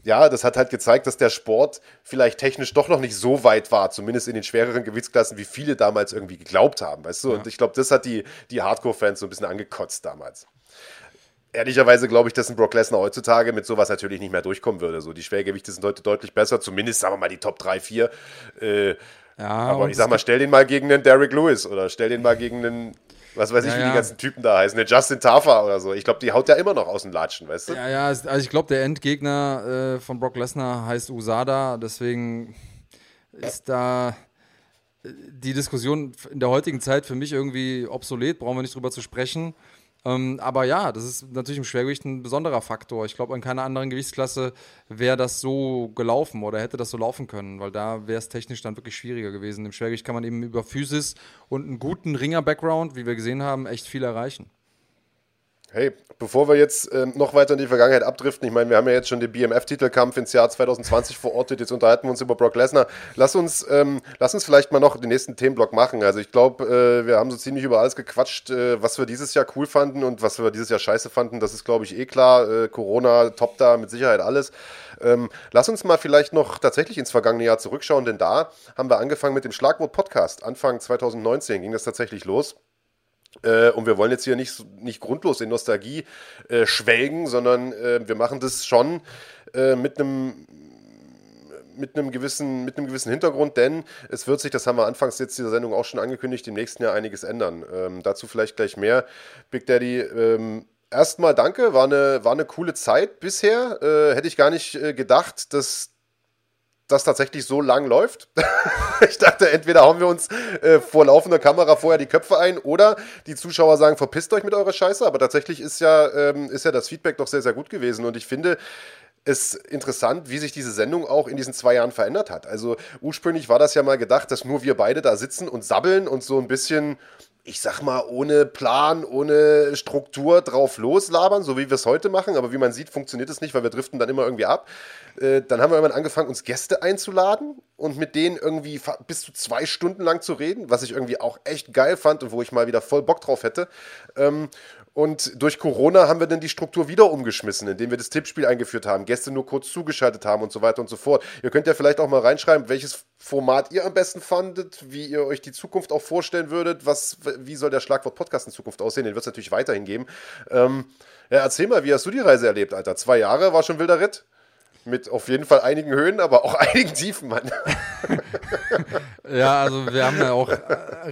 ja, das hat halt gezeigt, dass der Sport vielleicht technisch doch noch nicht so weit war, zumindest in den schwereren Gewichtsklassen, wie viele damals irgendwie geglaubt haben, weißt du? Ja. Und ich glaube, das hat die, die Hardcore-Fans so ein bisschen angekotzt damals. Ehrlicherweise glaube ich, dass ein Brock Lesnar heutzutage mit sowas natürlich nicht mehr durchkommen würde. So, die Schwergewichte sind heute deutlich besser, zumindest sagen wir mal die Top 3, 4. Äh, ja, aber ich sag mal, stell den mal gegen einen Derek Lewis oder stell den mal gegen einen was weiß ich, ja, wie ja. die ganzen Typen da heißen, der Justin Tafa oder so. Ich glaube, die haut ja immer noch aus dem Latschen, weißt du? Ja, ja, also ich glaube, der Endgegner äh, von Brock Lesnar heißt Usada, deswegen ist da äh, die Diskussion in der heutigen Zeit für mich irgendwie obsolet, brauchen wir nicht drüber zu sprechen. Ähm, aber ja, das ist natürlich im Schwergewicht ein besonderer Faktor. Ich glaube, in keiner anderen Gewichtsklasse wäre das so gelaufen oder hätte das so laufen können, weil da wäre es technisch dann wirklich schwieriger gewesen. Im Schwergewicht kann man eben über Physis und einen guten Ringer-Background, wie wir gesehen haben, echt viel erreichen. Hey, bevor wir jetzt ähm, noch weiter in die Vergangenheit abdriften, ich meine, wir haben ja jetzt schon den BMF-Titelkampf ins Jahr 2020 verortet, jetzt unterhalten wir uns über Brock Lesnar. Lass uns, ähm, lass uns vielleicht mal noch den nächsten Themenblock machen. Also ich glaube, äh, wir haben so ziemlich über alles gequatscht, äh, was wir dieses Jahr cool fanden und was wir dieses Jahr scheiße fanden. Das ist, glaube ich, eh klar. Äh, Corona, top da, mit Sicherheit alles. Ähm, lass uns mal vielleicht noch tatsächlich ins vergangene Jahr zurückschauen, denn da haben wir angefangen mit dem Schlagwort Podcast. Anfang 2019 ging das tatsächlich los. Äh, und wir wollen jetzt hier nicht, nicht grundlos in Nostalgie äh, schwelgen, sondern äh, wir machen das schon äh, mit einem mit einem gewissen, mit einem gewissen Hintergrund, denn es wird sich, das haben wir anfangs jetzt dieser Sendung auch schon angekündigt, im nächsten Jahr einiges ändern. Ähm, dazu vielleicht gleich mehr. Big Daddy, ähm, erstmal danke, war eine, war eine coole Zeit bisher. Äh, hätte ich gar nicht äh, gedacht, dass das tatsächlich so lang läuft. ich dachte, entweder hauen wir uns äh, vor laufender Kamera vorher die Köpfe ein oder die Zuschauer sagen, verpisst euch mit eurer Scheiße. Aber tatsächlich ist ja, ähm, ist ja das Feedback doch sehr, sehr gut gewesen. Und ich finde, es interessant, wie sich diese Sendung auch in diesen zwei Jahren verändert hat. Also ursprünglich war das ja mal gedacht, dass nur wir beide da sitzen und sabbeln und so ein bisschen ich sag mal, ohne Plan, ohne Struktur drauf loslabern, so wie wir es heute machen. Aber wie man sieht, funktioniert es nicht, weil wir driften dann immer irgendwie ab. Äh, dann haben wir irgendwann angefangen, uns Gäste einzuladen und mit denen irgendwie bis zu zwei Stunden lang zu reden, was ich irgendwie auch echt geil fand und wo ich mal wieder voll Bock drauf hätte. Ähm, und durch Corona haben wir dann die Struktur wieder umgeschmissen, indem wir das Tippspiel eingeführt haben, Gäste nur kurz zugeschaltet haben und so weiter und so fort. Ihr könnt ja vielleicht auch mal reinschreiben, welches Format ihr am besten fandet, wie ihr euch die Zukunft auch vorstellen würdet, was, wie soll der Schlagwort Podcast in Zukunft aussehen, den wird es natürlich weiterhin geben. Ähm, ja, erzähl mal, wie hast du die Reise erlebt, Alter? Zwei Jahre war schon wilder Ritt? Mit auf jeden Fall einigen Höhen, aber auch einigen Tiefen, Mann. ja, also wir haben ja auch äh,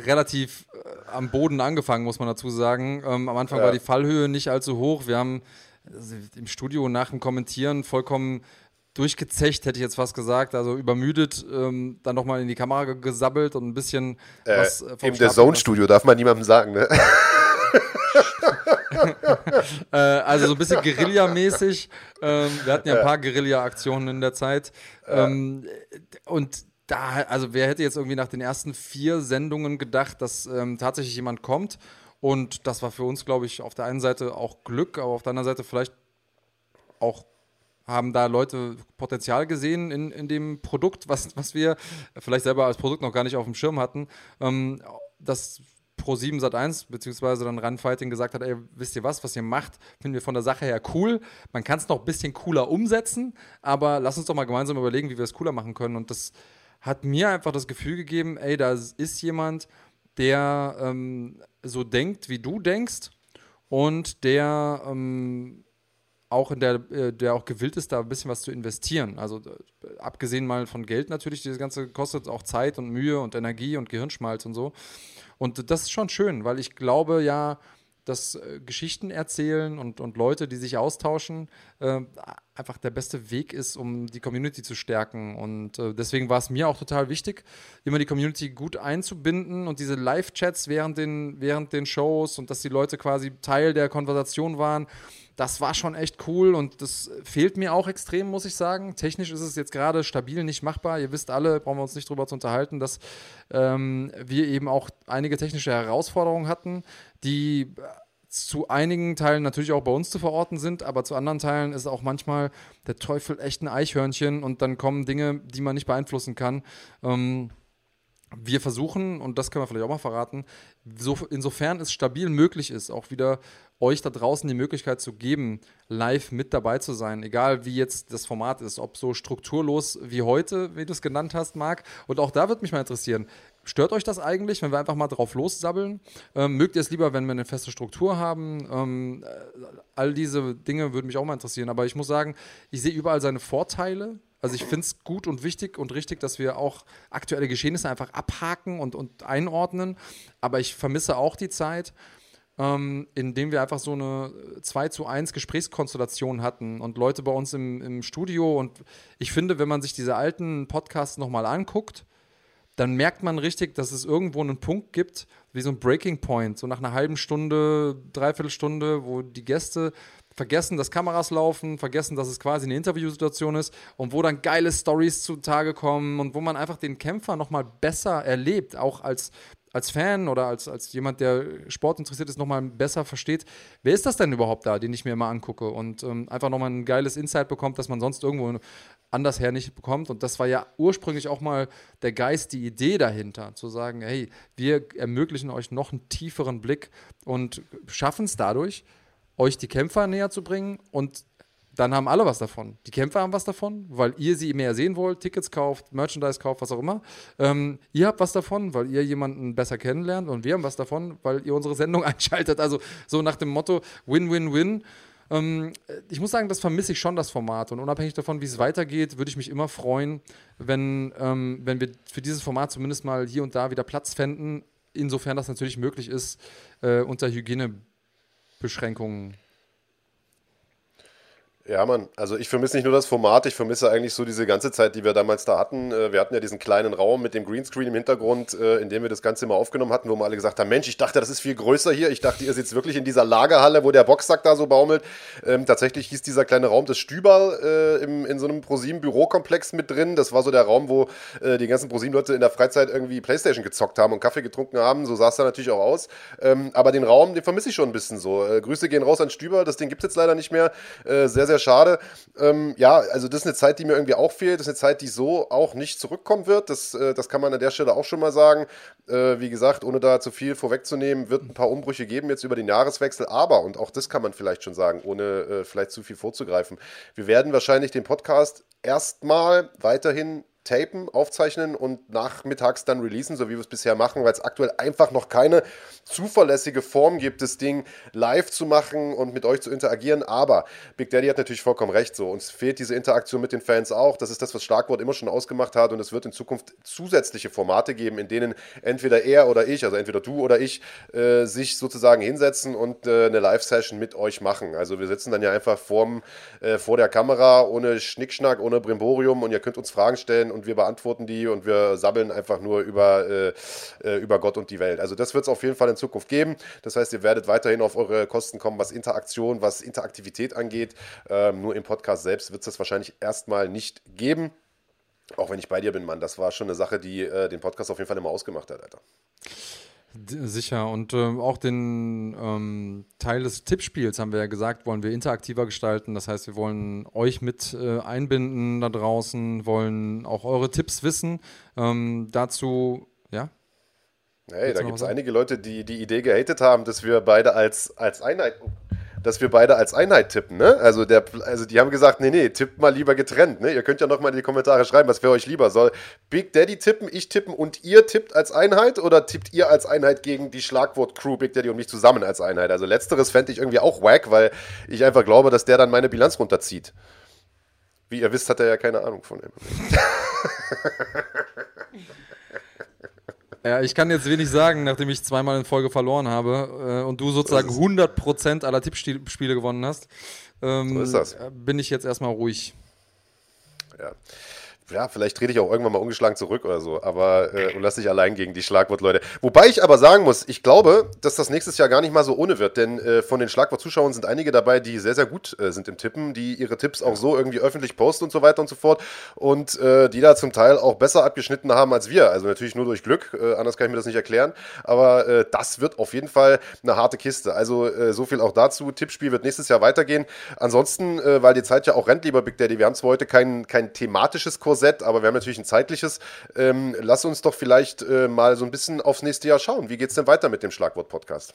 relativ am Boden angefangen, muss man dazu sagen. Ähm, am Anfang ja. war die Fallhöhe nicht allzu hoch. Wir haben also im Studio nach dem Kommentieren vollkommen durchgezecht, hätte ich jetzt fast gesagt, also übermüdet, ähm, dann nochmal in die Kamera gesabbelt und ein bisschen äh, was äh, vom Im der Zone-Studio darf man niemandem sagen, ne? äh, also so ein bisschen Guerilla-mäßig. Ähm, wir hatten ja ein paar Guerilla-Aktionen in der Zeit. Ähm, und da, also wer hätte jetzt irgendwie nach den ersten vier Sendungen gedacht, dass ähm, tatsächlich jemand kommt? Und das war für uns, glaube ich, auf der einen Seite auch Glück, aber auf der anderen Seite vielleicht auch haben da Leute Potenzial gesehen in, in dem Produkt, was, was wir vielleicht selber als Produkt noch gar nicht auf dem Schirm hatten. Ähm, das Pro7 Sat1 beziehungsweise dann Runfighting gesagt hat, ey, wisst ihr was, was ihr macht, finden wir von der Sache her cool. Man kann es noch ein bisschen cooler umsetzen, aber lass uns doch mal gemeinsam überlegen, wie wir es cooler machen können. Und das hat mir einfach das Gefühl gegeben, ey, da ist jemand, der ähm, so denkt, wie du denkst und der ähm, auch in der, äh, der auch gewillt ist, da ein bisschen was zu investieren. Also äh, abgesehen mal von Geld natürlich, das Ganze kostet auch Zeit und Mühe und Energie und Gehirnschmalz und so. Und das ist schon schön, weil ich glaube ja, dass äh, Geschichten erzählen und, und Leute, die sich austauschen, äh, einfach der beste Weg ist, um die Community zu stärken. Und äh, deswegen war es mir auch total wichtig, immer die Community gut einzubinden und diese Live-Chats während den, während den Shows und dass die Leute quasi Teil der Konversation waren das war schon echt cool und das fehlt mir auch extrem, muss ich sagen. Technisch ist es jetzt gerade stabil nicht machbar. Ihr wisst alle, brauchen wir uns nicht drüber zu unterhalten, dass ähm, wir eben auch einige technische Herausforderungen hatten, die zu einigen Teilen natürlich auch bei uns zu verorten sind, aber zu anderen Teilen ist auch manchmal der Teufel echt ein Eichhörnchen und dann kommen Dinge, die man nicht beeinflussen kann. Ähm, wir versuchen, und das können wir vielleicht auch mal verraten, so, insofern es stabil möglich ist, auch wieder euch da draußen die Möglichkeit zu geben, live mit dabei zu sein, egal wie jetzt das Format ist, ob so strukturlos wie heute, wie du es genannt hast, Marc. Und auch da würde mich mal interessieren, stört euch das eigentlich, wenn wir einfach mal drauf lossabbeln? Ähm, mögt ihr es lieber, wenn wir eine feste Struktur haben? Ähm, äh, all diese Dinge würden mich auch mal interessieren, aber ich muss sagen, ich sehe überall seine Vorteile. Also ich finde es gut und wichtig und richtig, dass wir auch aktuelle Geschehnisse einfach abhaken und, und einordnen. Aber ich vermisse auch die Zeit, ähm, in dem wir einfach so eine 2 zu 1 Gesprächskonstellation hatten und Leute bei uns im, im Studio. Und ich finde, wenn man sich diese alten Podcasts nochmal anguckt, dann merkt man richtig, dass es irgendwo einen Punkt gibt, wie so ein Breaking Point, so nach einer halben Stunde, dreiviertel Stunde, wo die Gäste vergessen, dass Kameras laufen, vergessen, dass es quasi eine Interviewsituation ist und wo dann geile Stories zutage kommen und wo man einfach den Kämpfer nochmal besser erlebt, auch als als Fan oder als, als jemand, der Sport interessiert ist, nochmal besser versteht, wer ist das denn überhaupt da, den ich mir immer angucke und ähm, einfach nochmal ein geiles Insight bekommt, das man sonst irgendwo andersher nicht bekommt. Und das war ja ursprünglich auch mal der Geist, die Idee dahinter, zu sagen, hey, wir ermöglichen euch noch einen tieferen Blick und schaffen es dadurch, euch die Kämpfer näher zu bringen und dann haben alle was davon. Die Kämpfer haben was davon, weil ihr sie mehr sehen wollt, Tickets kauft, Merchandise kauft, was auch immer. Ähm, ihr habt was davon, weil ihr jemanden besser kennenlernt und wir haben was davon, weil ihr unsere Sendung einschaltet. Also so nach dem Motto Win-Win-Win. Ähm, ich muss sagen, das vermisse ich schon, das Format. Und unabhängig davon, wie es weitergeht, würde ich mich immer freuen, wenn, ähm, wenn wir für dieses Format zumindest mal hier und da wieder Platz fänden, insofern das natürlich möglich ist, äh, unter Hygienebeschränkungen ja, Mann, also ich vermisse nicht nur das Format, ich vermisse eigentlich so diese ganze Zeit, die wir damals da hatten. Äh, wir hatten ja diesen kleinen Raum mit dem Greenscreen im Hintergrund, äh, in dem wir das Ganze immer aufgenommen hatten, wo wir alle gesagt haben, Mensch, ich dachte, das ist viel größer hier. Ich dachte, ihr sitzt wirklich in dieser Lagerhalle, wo der Boxsack da so baumelt. Ähm, tatsächlich hieß dieser kleine Raum das Stüberl äh, im, in so einem ProSieben-Bürokomplex mit drin. Das war so der Raum, wo äh, die ganzen ProSieben-Leute in der Freizeit irgendwie Playstation gezockt haben und Kaffee getrunken haben. So sah es da natürlich auch aus. Ähm, aber den Raum, den vermisse ich schon ein bisschen so. Äh, Grüße gehen raus an Stüberl, das Ding gibt es jetzt leider nicht mehr. Äh, sehr, sehr schade. Ähm, ja, also das ist eine Zeit, die mir irgendwie auch fehlt. Das ist eine Zeit, die so auch nicht zurückkommen wird. Das, äh, das kann man an der Stelle auch schon mal sagen. Äh, wie gesagt, ohne da zu viel vorwegzunehmen, wird ein paar Umbrüche geben jetzt über den Jahreswechsel. Aber, und auch das kann man vielleicht schon sagen, ohne äh, vielleicht zu viel vorzugreifen, wir werden wahrscheinlich den Podcast erstmal weiterhin tapen, aufzeichnen und nachmittags dann releasen, so wie wir es bisher machen, weil es aktuell einfach noch keine zuverlässige Form gibt, das Ding live zu machen und mit euch zu interagieren. Aber Big Daddy hat natürlich vollkommen recht. So, uns fehlt diese Interaktion mit den Fans auch. Das ist das, was Schlagwort immer schon ausgemacht hat. Und es wird in Zukunft zusätzliche Formate geben, in denen entweder er oder ich, also entweder du oder ich, äh, sich sozusagen hinsetzen und äh, eine Live-Session mit euch machen. Also wir sitzen dann ja einfach vorm, äh, vor der Kamera, ohne Schnickschnack, ohne Brimborium und ihr könnt uns Fragen stellen und wir beantworten die und wir sabbeln einfach nur über, äh, äh, über Gott und die Welt. Also das wird es auf jeden Fall in Zukunft geben. Das heißt, ihr werdet weiterhin auf eure Kosten kommen, was Interaktion, was Interaktivität angeht. Ähm, nur im Podcast selbst wird es das wahrscheinlich erstmal nicht geben. Auch wenn ich bei dir bin, Mann. Das war schon eine Sache, die äh, den Podcast auf jeden Fall immer ausgemacht hat, Alter. Sicher. Und äh, auch den ähm, Teil des Tippspiels haben wir ja gesagt, wollen wir interaktiver gestalten. Das heißt, wir wollen euch mit äh, einbinden da draußen, wollen auch eure Tipps wissen. Ähm, dazu, ja? Hey, da gibt es einige Leute, die die Idee gehatet haben, dass wir beide als, als Einheit. Oh dass wir beide als Einheit tippen. Ne? Also, der, also die haben gesagt, nee, nee, tippt mal lieber getrennt. Ne? Ihr könnt ja noch mal in die Kommentare schreiben, was für euch lieber soll. Big Daddy tippen, ich tippen und ihr tippt als Einheit oder tippt ihr als Einheit gegen die Schlagwort-Crew Big Daddy und mich zusammen als Einheit? Also letzteres fände ich irgendwie auch wack, weil ich einfach glaube, dass der dann meine Bilanz runterzieht. Wie ihr wisst, hat er ja keine Ahnung von MMA. Ja, ich kann jetzt wenig sagen, nachdem ich zweimal in Folge verloren habe äh, und du sozusagen 100% aller Tippspiele gewonnen hast. Ähm, so ist das. Bin ich jetzt erstmal ruhig. Ja ja, vielleicht trete ich auch irgendwann mal ungeschlagen zurück oder so, aber äh, und lass dich allein gegen die Schlagwortleute. Wobei ich aber sagen muss, ich glaube, dass das nächstes Jahr gar nicht mal so ohne wird, denn äh, von den Schlagwort-Zuschauern sind einige dabei, die sehr, sehr gut äh, sind im Tippen, die ihre Tipps auch so irgendwie öffentlich posten und so weiter und so fort und äh, die da zum Teil auch besser abgeschnitten haben als wir. Also natürlich nur durch Glück, äh, anders kann ich mir das nicht erklären, aber äh, das wird auf jeden Fall eine harte Kiste. Also äh, so viel auch dazu. Tippspiel wird nächstes Jahr weitergehen. Ansonsten, äh, weil die Zeit ja auch rennt, lieber Big Daddy, wir haben zwar heute kein, kein thematisches Kurs Korsett, aber wir haben natürlich ein zeitliches. Ähm, lass uns doch vielleicht äh, mal so ein bisschen aufs nächste Jahr schauen. Wie geht es denn weiter mit dem Schlagwort-Podcast?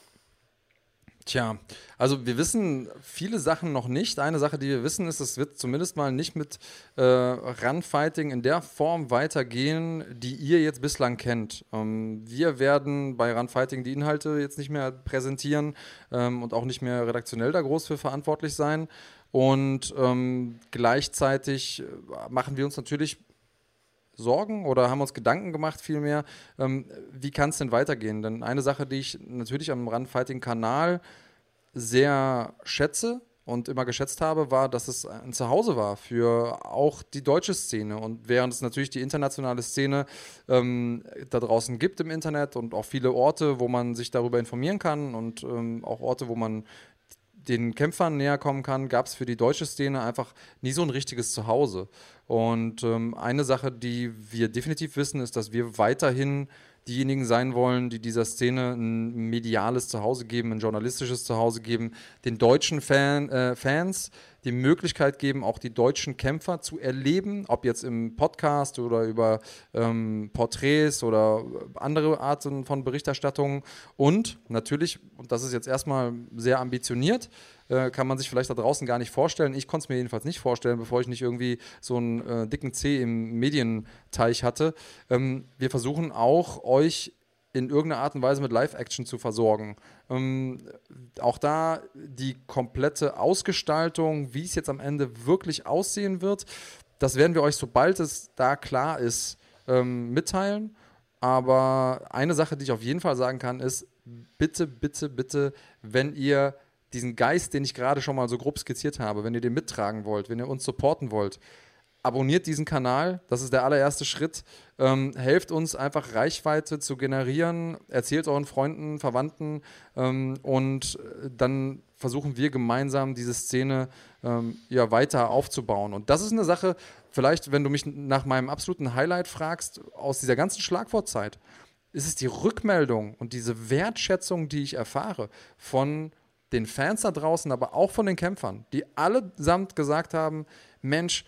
Tja, also wir wissen viele Sachen noch nicht. Eine Sache, die wir wissen, ist, es wird zumindest mal nicht mit äh, Runfighting in der Form weitergehen, die ihr jetzt bislang kennt. Ähm, wir werden bei Runfighting die Inhalte jetzt nicht mehr präsentieren ähm, und auch nicht mehr redaktionell da groß für verantwortlich sein. Und ähm, gleichzeitig äh, machen wir uns natürlich Sorgen oder haben uns Gedanken gemacht vielmehr, ähm, wie kann es denn weitergehen? Denn eine Sache, die ich natürlich am Run-Fighting-Kanal sehr schätze und immer geschätzt habe, war, dass es ein Zuhause war für auch die deutsche Szene. Und während es natürlich die internationale Szene ähm, da draußen gibt im Internet und auch viele Orte, wo man sich darüber informieren kann und ähm, auch Orte, wo man den Kämpfern näher kommen kann, gab es für die deutsche Szene einfach nie so ein richtiges Zuhause. Und ähm, eine Sache, die wir definitiv wissen, ist, dass wir weiterhin diejenigen sein wollen, die dieser Szene ein mediales Zuhause geben, ein journalistisches Zuhause geben, den deutschen Fan, äh, Fans die Möglichkeit geben, auch die deutschen Kämpfer zu erleben, ob jetzt im Podcast oder über ähm, Porträts oder andere Arten von Berichterstattungen. Und natürlich, und das ist jetzt erstmal sehr ambitioniert, äh, kann man sich vielleicht da draußen gar nicht vorstellen. Ich konnte es mir jedenfalls nicht vorstellen, bevor ich nicht irgendwie so einen äh, dicken C im Medienteich hatte. Ähm, wir versuchen auch euch in irgendeiner Art und Weise mit Live-Action zu versorgen. Ähm, auch da die komplette Ausgestaltung, wie es jetzt am Ende wirklich aussehen wird, das werden wir euch, sobald es da klar ist, ähm, mitteilen. Aber eine Sache, die ich auf jeden Fall sagen kann, ist, bitte, bitte, bitte, wenn ihr diesen Geist, den ich gerade schon mal so grob skizziert habe, wenn ihr den mittragen wollt, wenn ihr uns supporten wollt, abonniert diesen Kanal. Das ist der allererste Schritt. Ähm, helft uns einfach Reichweite zu generieren. Erzählt euren Freunden, Verwandten ähm, und äh, dann versuchen wir gemeinsam diese Szene ähm, ja, weiter aufzubauen. Und das ist eine Sache, vielleicht, wenn du mich nach meinem absoluten Highlight fragst, aus dieser ganzen Schlagwortzeit, ist es die Rückmeldung und diese Wertschätzung, die ich erfahre von den Fans da draußen, aber auch von den Kämpfern, die allesamt gesagt haben, Mensch,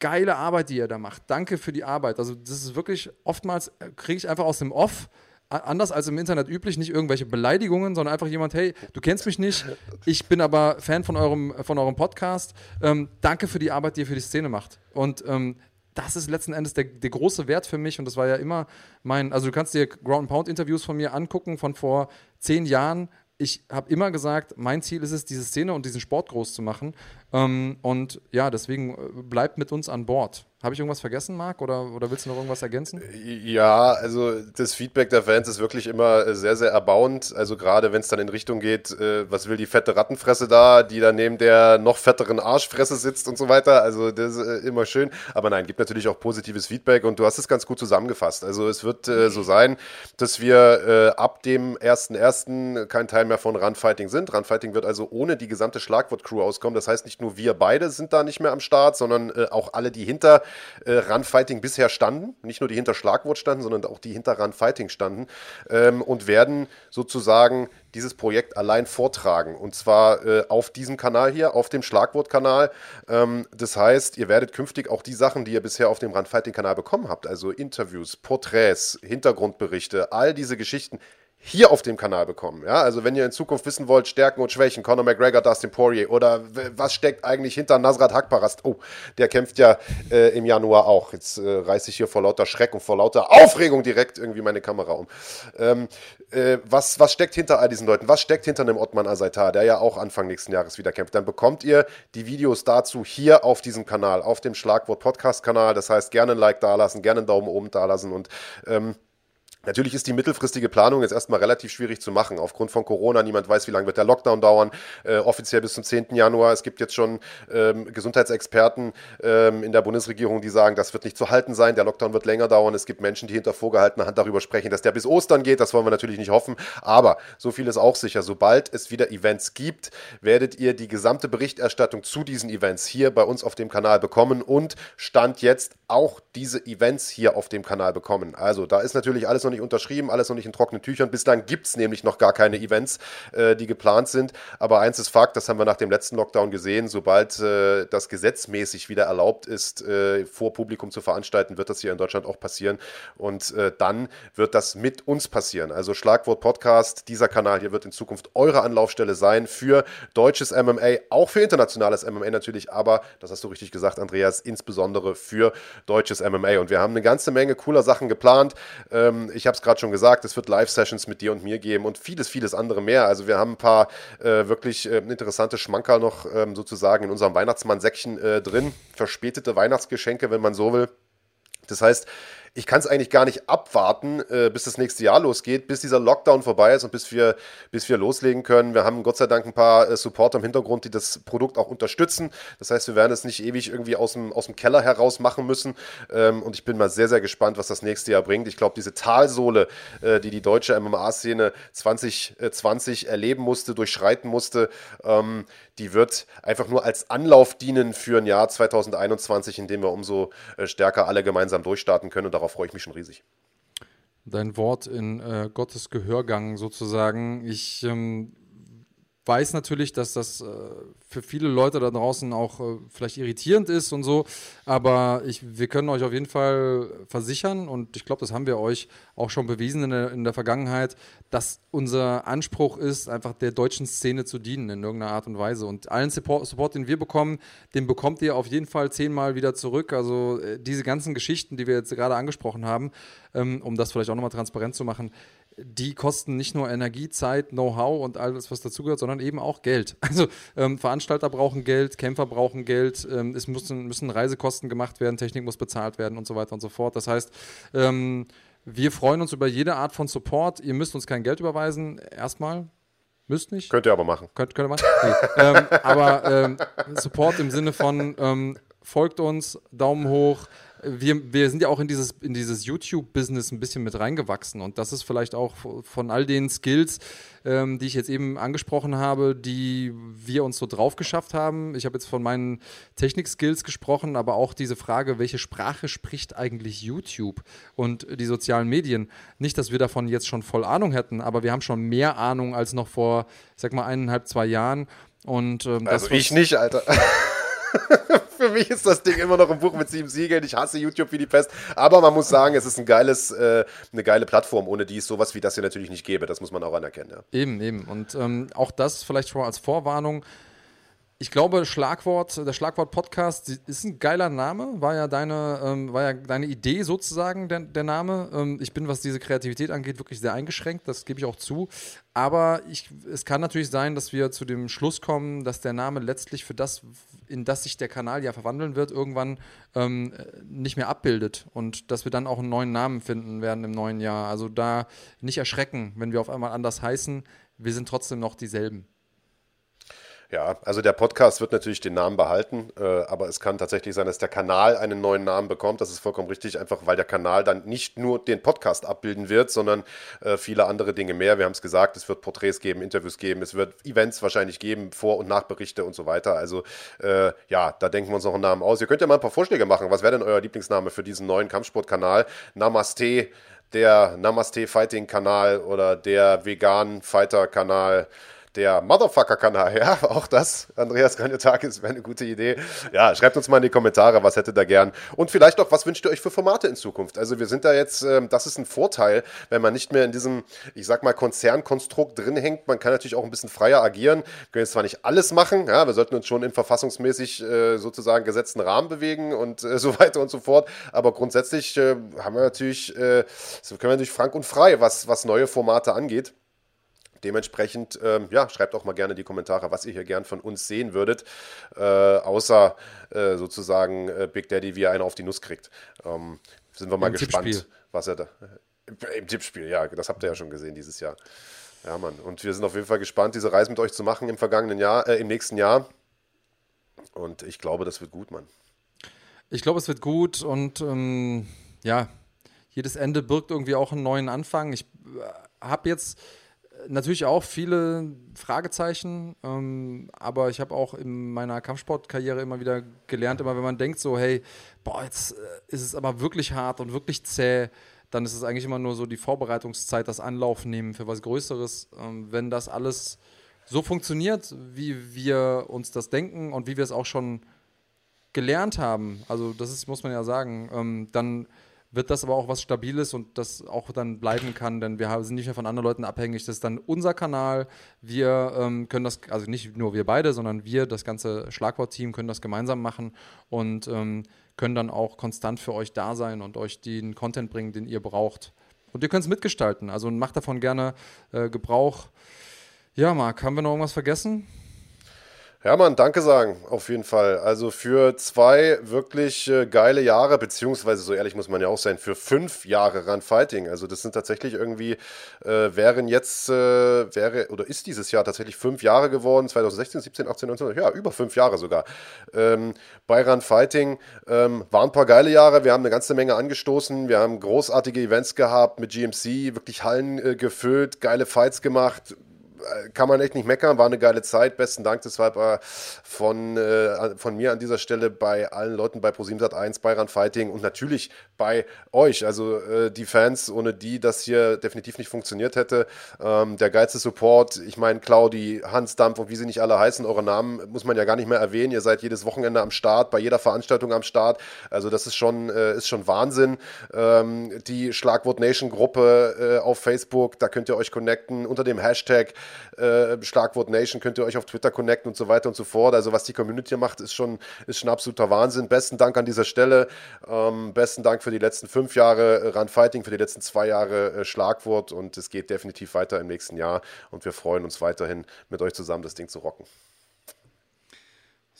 geile Arbeit, die ihr da macht. Danke für die Arbeit. Also das ist wirklich, oftmals kriege ich einfach aus dem Off, anders als im Internet üblich, nicht irgendwelche Beleidigungen, sondern einfach jemand, hey, du kennst mich nicht, ich bin aber Fan von eurem, von eurem Podcast. Ähm, danke für die Arbeit, die ihr für die Szene macht. Und ähm, das ist letzten Endes der, der, große Wert für mich und das war ja immer mein, also du kannst dir Ground Pound Interviews von mir angucken von vor zehn Jahren. Ich habe immer gesagt, mein Ziel ist es, diese Szene und diesen Sport groß zu machen. Ähm, und ja, deswegen äh, bleibt mit uns an Bord. Habe ich irgendwas vergessen, Marc, oder, oder willst du noch irgendwas ergänzen? Ja, also das Feedback der Fans ist wirklich immer äh, sehr, sehr erbauend. Also gerade wenn es dann in Richtung geht, äh, was will die fette Rattenfresse da, die dann neben der noch fetteren Arschfresse sitzt und so weiter. Also das ist äh, immer schön. Aber nein, gibt natürlich auch positives Feedback und du hast es ganz gut zusammengefasst. Also es wird äh, so sein, dass wir äh, ab dem 1.1. kein Teil mehr von Runfighting sind. Runfighting wird also ohne die gesamte Schlagwort-Crew auskommen. Das heißt, nicht nur wir beide sind da nicht mehr am Start, sondern äh, auch alle, die hinter äh, Runfighting bisher standen. Nicht nur die hinter Schlagwort standen, sondern auch die hinter Runfighting standen. Ähm, und werden sozusagen dieses Projekt allein vortragen. Und zwar äh, auf diesem Kanal hier, auf dem Schlagwortkanal. Ähm, das heißt, ihr werdet künftig auch die Sachen, die ihr bisher auf dem Runfighting-Kanal bekommen habt, also Interviews, Porträts, Hintergrundberichte, all diese Geschichten, hier auf dem Kanal bekommen. Ja? Also wenn ihr in Zukunft wissen wollt, Stärken und Schwächen, Conor McGregor, Dustin Poirier oder was steckt eigentlich hinter Nasrat Hakparast? Oh, der kämpft ja äh, im Januar auch. Jetzt äh, reiße ich hier vor lauter Schreck und vor lauter Aufregung direkt irgendwie meine Kamera um. Ähm, äh, was, was steckt hinter all diesen Leuten? Was steckt hinter einem Ottman Azaitar, der ja auch Anfang nächsten Jahres wieder kämpft? Dann bekommt ihr die Videos dazu hier auf diesem Kanal, auf dem Schlagwort Podcast-Kanal. Das heißt, gerne ein Like dalassen, gerne einen Daumen oben dalassen und ähm, Natürlich ist die mittelfristige Planung jetzt erstmal relativ schwierig zu machen. Aufgrund von Corona, niemand weiß, wie lange wird der Lockdown dauern. Äh, offiziell bis zum 10. Januar. Es gibt jetzt schon ähm, Gesundheitsexperten ähm, in der Bundesregierung, die sagen, das wird nicht zu halten sein. Der Lockdown wird länger dauern. Es gibt Menschen, die hinter vorgehaltener Hand darüber sprechen, dass der bis Ostern geht. Das wollen wir natürlich nicht hoffen. Aber so viel ist auch sicher. Sobald es wieder Events gibt, werdet ihr die gesamte Berichterstattung zu diesen Events hier bei uns auf dem Kanal bekommen und Stand jetzt auch diese Events hier auf dem Kanal bekommen. Also da ist natürlich alles noch nicht unterschrieben, alles noch nicht in trockenen Tüchern. Bislang gibt es nämlich noch gar keine Events, äh, die geplant sind. Aber eins ist Fakt, das haben wir nach dem letzten Lockdown gesehen, sobald äh, das gesetzmäßig wieder erlaubt ist, äh, vor Publikum zu veranstalten, wird das hier in Deutschland auch passieren. Und äh, dann wird das mit uns passieren. Also Schlagwort Podcast, dieser Kanal hier wird in Zukunft eure Anlaufstelle sein für deutsches MMA, auch für internationales MMA natürlich, aber, das hast du richtig gesagt, Andreas, insbesondere für deutsches MMA. Und wir haben eine ganze Menge cooler Sachen geplant. Ähm, ich habe es gerade schon gesagt, es wird Live-Sessions mit dir und mir geben und vieles, vieles andere mehr. Also wir haben ein paar äh, wirklich äh, interessante Schmankerl noch ähm, sozusagen in unserem Weihnachtsmann-Säckchen äh, drin. Verspätete Weihnachtsgeschenke, wenn man so will. Das heißt, ich kann es eigentlich gar nicht abwarten, äh, bis das nächste Jahr losgeht, bis dieser Lockdown vorbei ist und bis wir, bis wir loslegen können. Wir haben Gott sei Dank ein paar äh, Supporter im Hintergrund, die das Produkt auch unterstützen. Das heißt, wir werden es nicht ewig irgendwie aus dem, aus dem Keller heraus machen müssen. Ähm, und ich bin mal sehr, sehr gespannt, was das nächste Jahr bringt. Ich glaube, diese Talsohle, äh, die die deutsche MMA-Szene 2020 erleben musste, durchschreiten musste, ähm, die wird einfach nur als Anlauf dienen für ein Jahr 2021, in dem wir umso äh, stärker alle gemeinsam durchstarten können. Und darauf freue ich mich schon riesig. dein Wort in äh, Gottes Gehörgang sozusagen. Ich ähm, weiß natürlich, dass das äh, für viele Leute da draußen auch äh, vielleicht irritierend ist und so, aber ich, wir können euch auf jeden Fall versichern und ich glaube, das haben wir euch auch schon bewiesen in der, in der Vergangenheit, dass unser Anspruch ist, einfach der deutschen Szene zu dienen in irgendeiner Art und Weise und allen Support, Support den wir bekommen, den bekommt ihr auf jeden Fall zehnmal wieder zurück. Also äh, diese ganzen Geschichten, die wir jetzt gerade angesprochen haben, ähm, um das vielleicht auch nochmal transparent zu machen, die kosten nicht nur Energie, Zeit, Know-how und alles, was dazugehört, sondern eben auch Geld. Also ähm, Veranstalter brauchen Geld, Kämpfer brauchen Geld, ähm, es müssen, müssen, Reisekosten gemacht werden, Technik muss bezahlt werden und so weiter und so fort. Das heißt, ähm, wir freuen uns über jede Art von Support. Ihr müsst uns kein Geld überweisen, erstmal. Müsst nicht. Könnt ihr aber machen. Könnt, könnt ihr machen? Nee. Ähm, aber ähm, Support im Sinne von ähm, folgt uns, Daumen hoch, wir, wir sind ja auch in dieses, in dieses YouTube-Business ein bisschen mit reingewachsen und das ist vielleicht auch von all den Skills, ähm, die ich jetzt eben angesprochen habe, die wir uns so drauf geschafft haben. Ich habe jetzt von meinen Technik-Skills gesprochen, aber auch diese Frage, welche Sprache spricht eigentlich YouTube und die sozialen Medien? Nicht, dass wir davon jetzt schon voll Ahnung hätten, aber wir haben schon mehr Ahnung als noch vor, ich sag mal, eineinhalb, zwei Jahren. Und, ähm, also ich nicht, Alter. Für mich ist das Ding immer noch ein Buch mit sieben Siegeln. Ich hasse YouTube wie die Pest. Aber man muss sagen, es ist ein geiles, äh, eine geile Plattform, ohne die es sowas wie das hier natürlich nicht gäbe. Das muss man auch anerkennen. Ja. Eben, eben. Und ähm, auch das vielleicht schon als Vorwarnung ich glaube, Schlagwort, der Schlagwort-Podcast ist ein geiler Name, war ja deine, ähm, war ja deine Idee sozusagen, der, der Name. Ähm, ich bin, was diese Kreativität angeht, wirklich sehr eingeschränkt, das gebe ich auch zu. Aber ich, es kann natürlich sein, dass wir zu dem Schluss kommen, dass der Name letztlich für das, in das sich der Kanal ja verwandeln wird, irgendwann ähm, nicht mehr abbildet. Und dass wir dann auch einen neuen Namen finden werden im neuen Jahr. Also da nicht erschrecken, wenn wir auf einmal anders heißen. Wir sind trotzdem noch dieselben. Ja, also der Podcast wird natürlich den Namen behalten, äh, aber es kann tatsächlich sein, dass der Kanal einen neuen Namen bekommt. Das ist vollkommen richtig, einfach weil der Kanal dann nicht nur den Podcast abbilden wird, sondern äh, viele andere Dinge mehr. Wir haben es gesagt, es wird Porträts geben, Interviews geben, es wird Events wahrscheinlich geben, Vor- und Nachberichte und so weiter. Also äh, ja, da denken wir uns noch einen Namen aus. Ihr könnt ja mal ein paar Vorschläge machen. Was wäre denn euer Lieblingsname für diesen neuen Kampfsportkanal? Namaste der Namaste Fighting Kanal oder der Vegan Fighter Kanal der Motherfucker-Kanal, ja, auch das, Andreas Graniotakis, wäre eine gute Idee. Ja, schreibt uns mal in die Kommentare, was hättet ihr gern. Und vielleicht auch, was wünscht ihr euch für Formate in Zukunft? Also wir sind da jetzt, ähm, das ist ein Vorteil, wenn man nicht mehr in diesem, ich sag mal, Konzernkonstrukt drin hängt. Man kann natürlich auch ein bisschen freier agieren. Wir können jetzt zwar nicht alles machen, ja, wir sollten uns schon in verfassungsmäßig äh, sozusagen gesetzten Rahmen bewegen und äh, so weiter und so fort. Aber grundsätzlich äh, haben wir natürlich, äh, können wir natürlich frank und frei, was, was neue Formate angeht. Dementsprechend, ähm, ja, schreibt auch mal gerne die Kommentare, was ihr hier gern von uns sehen würdet, äh, außer äh, sozusagen äh, Big Daddy, wie er einen auf die Nuss kriegt. Ähm, sind wir mal Im gespannt, Tippspiel. was er da. Im Tippspiel, ja, das habt ihr ja schon gesehen dieses Jahr. Ja, Mann. Und wir sind auf jeden Fall gespannt, diese Reise mit euch zu machen im vergangenen Jahr, äh, im nächsten Jahr. Und ich glaube, das wird gut, Mann. Ich glaube, es wird gut und ähm, ja, jedes Ende birgt irgendwie auch einen neuen Anfang. Ich äh, habe jetzt natürlich auch viele Fragezeichen, ähm, aber ich habe auch in meiner Kampfsportkarriere immer wieder gelernt, immer wenn man denkt so, hey, boah, jetzt äh, ist es aber wirklich hart und wirklich zäh, dann ist es eigentlich immer nur so die Vorbereitungszeit, das Anlauf nehmen für was Größeres. Ähm, wenn das alles so funktioniert, wie wir uns das denken und wie wir es auch schon gelernt haben, also das ist, muss man ja sagen, ähm, dann wird das aber auch was Stabiles und das auch dann bleiben kann, denn wir sind nicht mehr von anderen Leuten abhängig. Das ist dann unser Kanal. Wir ähm, können das, also nicht nur wir beide, sondern wir, das ganze Schlagwort-Team, können das gemeinsam machen und ähm, können dann auch konstant für euch da sein und euch den Content bringen, den ihr braucht. Und ihr könnt es mitgestalten. Also macht davon gerne äh, Gebrauch. Ja, Marc, haben wir noch irgendwas vergessen? Ja, Mann, danke sagen, auf jeden Fall. Also für zwei wirklich äh, geile Jahre, beziehungsweise so ehrlich muss man ja auch sein, für fünf Jahre Run Fighting. Also das sind tatsächlich irgendwie, äh, wären jetzt, äh, wäre oder ist dieses Jahr tatsächlich fünf Jahre geworden, 2016, 17, 18, 19, ja, über fünf Jahre sogar. Ähm, bei Run Fighting ähm, waren ein paar geile Jahre, wir haben eine ganze Menge angestoßen, wir haben großartige Events gehabt mit GMC, wirklich Hallen äh, gefüllt, geile Fights gemacht, kann man echt nicht meckern, war eine geile Zeit. Besten Dank deshalb äh, von, äh, von mir an dieser Stelle bei allen Leuten bei ProSieben 1, bei Run Fighting und natürlich bei euch, also äh, die Fans, ohne die das hier definitiv nicht funktioniert hätte. Ähm, der geilste Support, ich meine Claudi, Hans Dampf und wie sie nicht alle heißen, eure Namen muss man ja gar nicht mehr erwähnen. Ihr seid jedes Wochenende am Start, bei jeder Veranstaltung am Start. Also das ist schon, äh, ist schon Wahnsinn. Ähm, die Schlagwort Nation Gruppe äh, auf Facebook, da könnt ihr euch connecten unter dem Hashtag äh, Schlagwort Nation könnt ihr euch auf Twitter connecten und so weiter und so fort. Also was die Community macht, ist schon, ist schon absoluter Wahnsinn. Besten Dank an dieser Stelle. Ähm, besten Dank für die letzten fünf Jahre Run Fighting, für die letzten zwei Jahre äh, Schlagwort und es geht definitiv weiter im nächsten Jahr und wir freuen uns weiterhin mit euch zusammen das Ding zu rocken.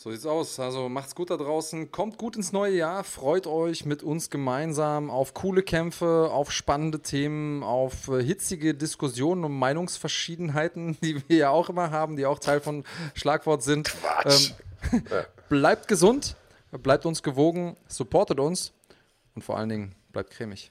So sieht's aus. Also macht's gut da draußen. Kommt gut ins neue Jahr. Freut euch mit uns gemeinsam auf coole Kämpfe, auf spannende Themen, auf äh, hitzige Diskussionen und Meinungsverschiedenheiten, die wir ja auch immer haben, die auch Teil von Schlagwort sind. Ähm, bleibt gesund, bleibt uns gewogen, supportet uns und vor allen Dingen bleibt cremig.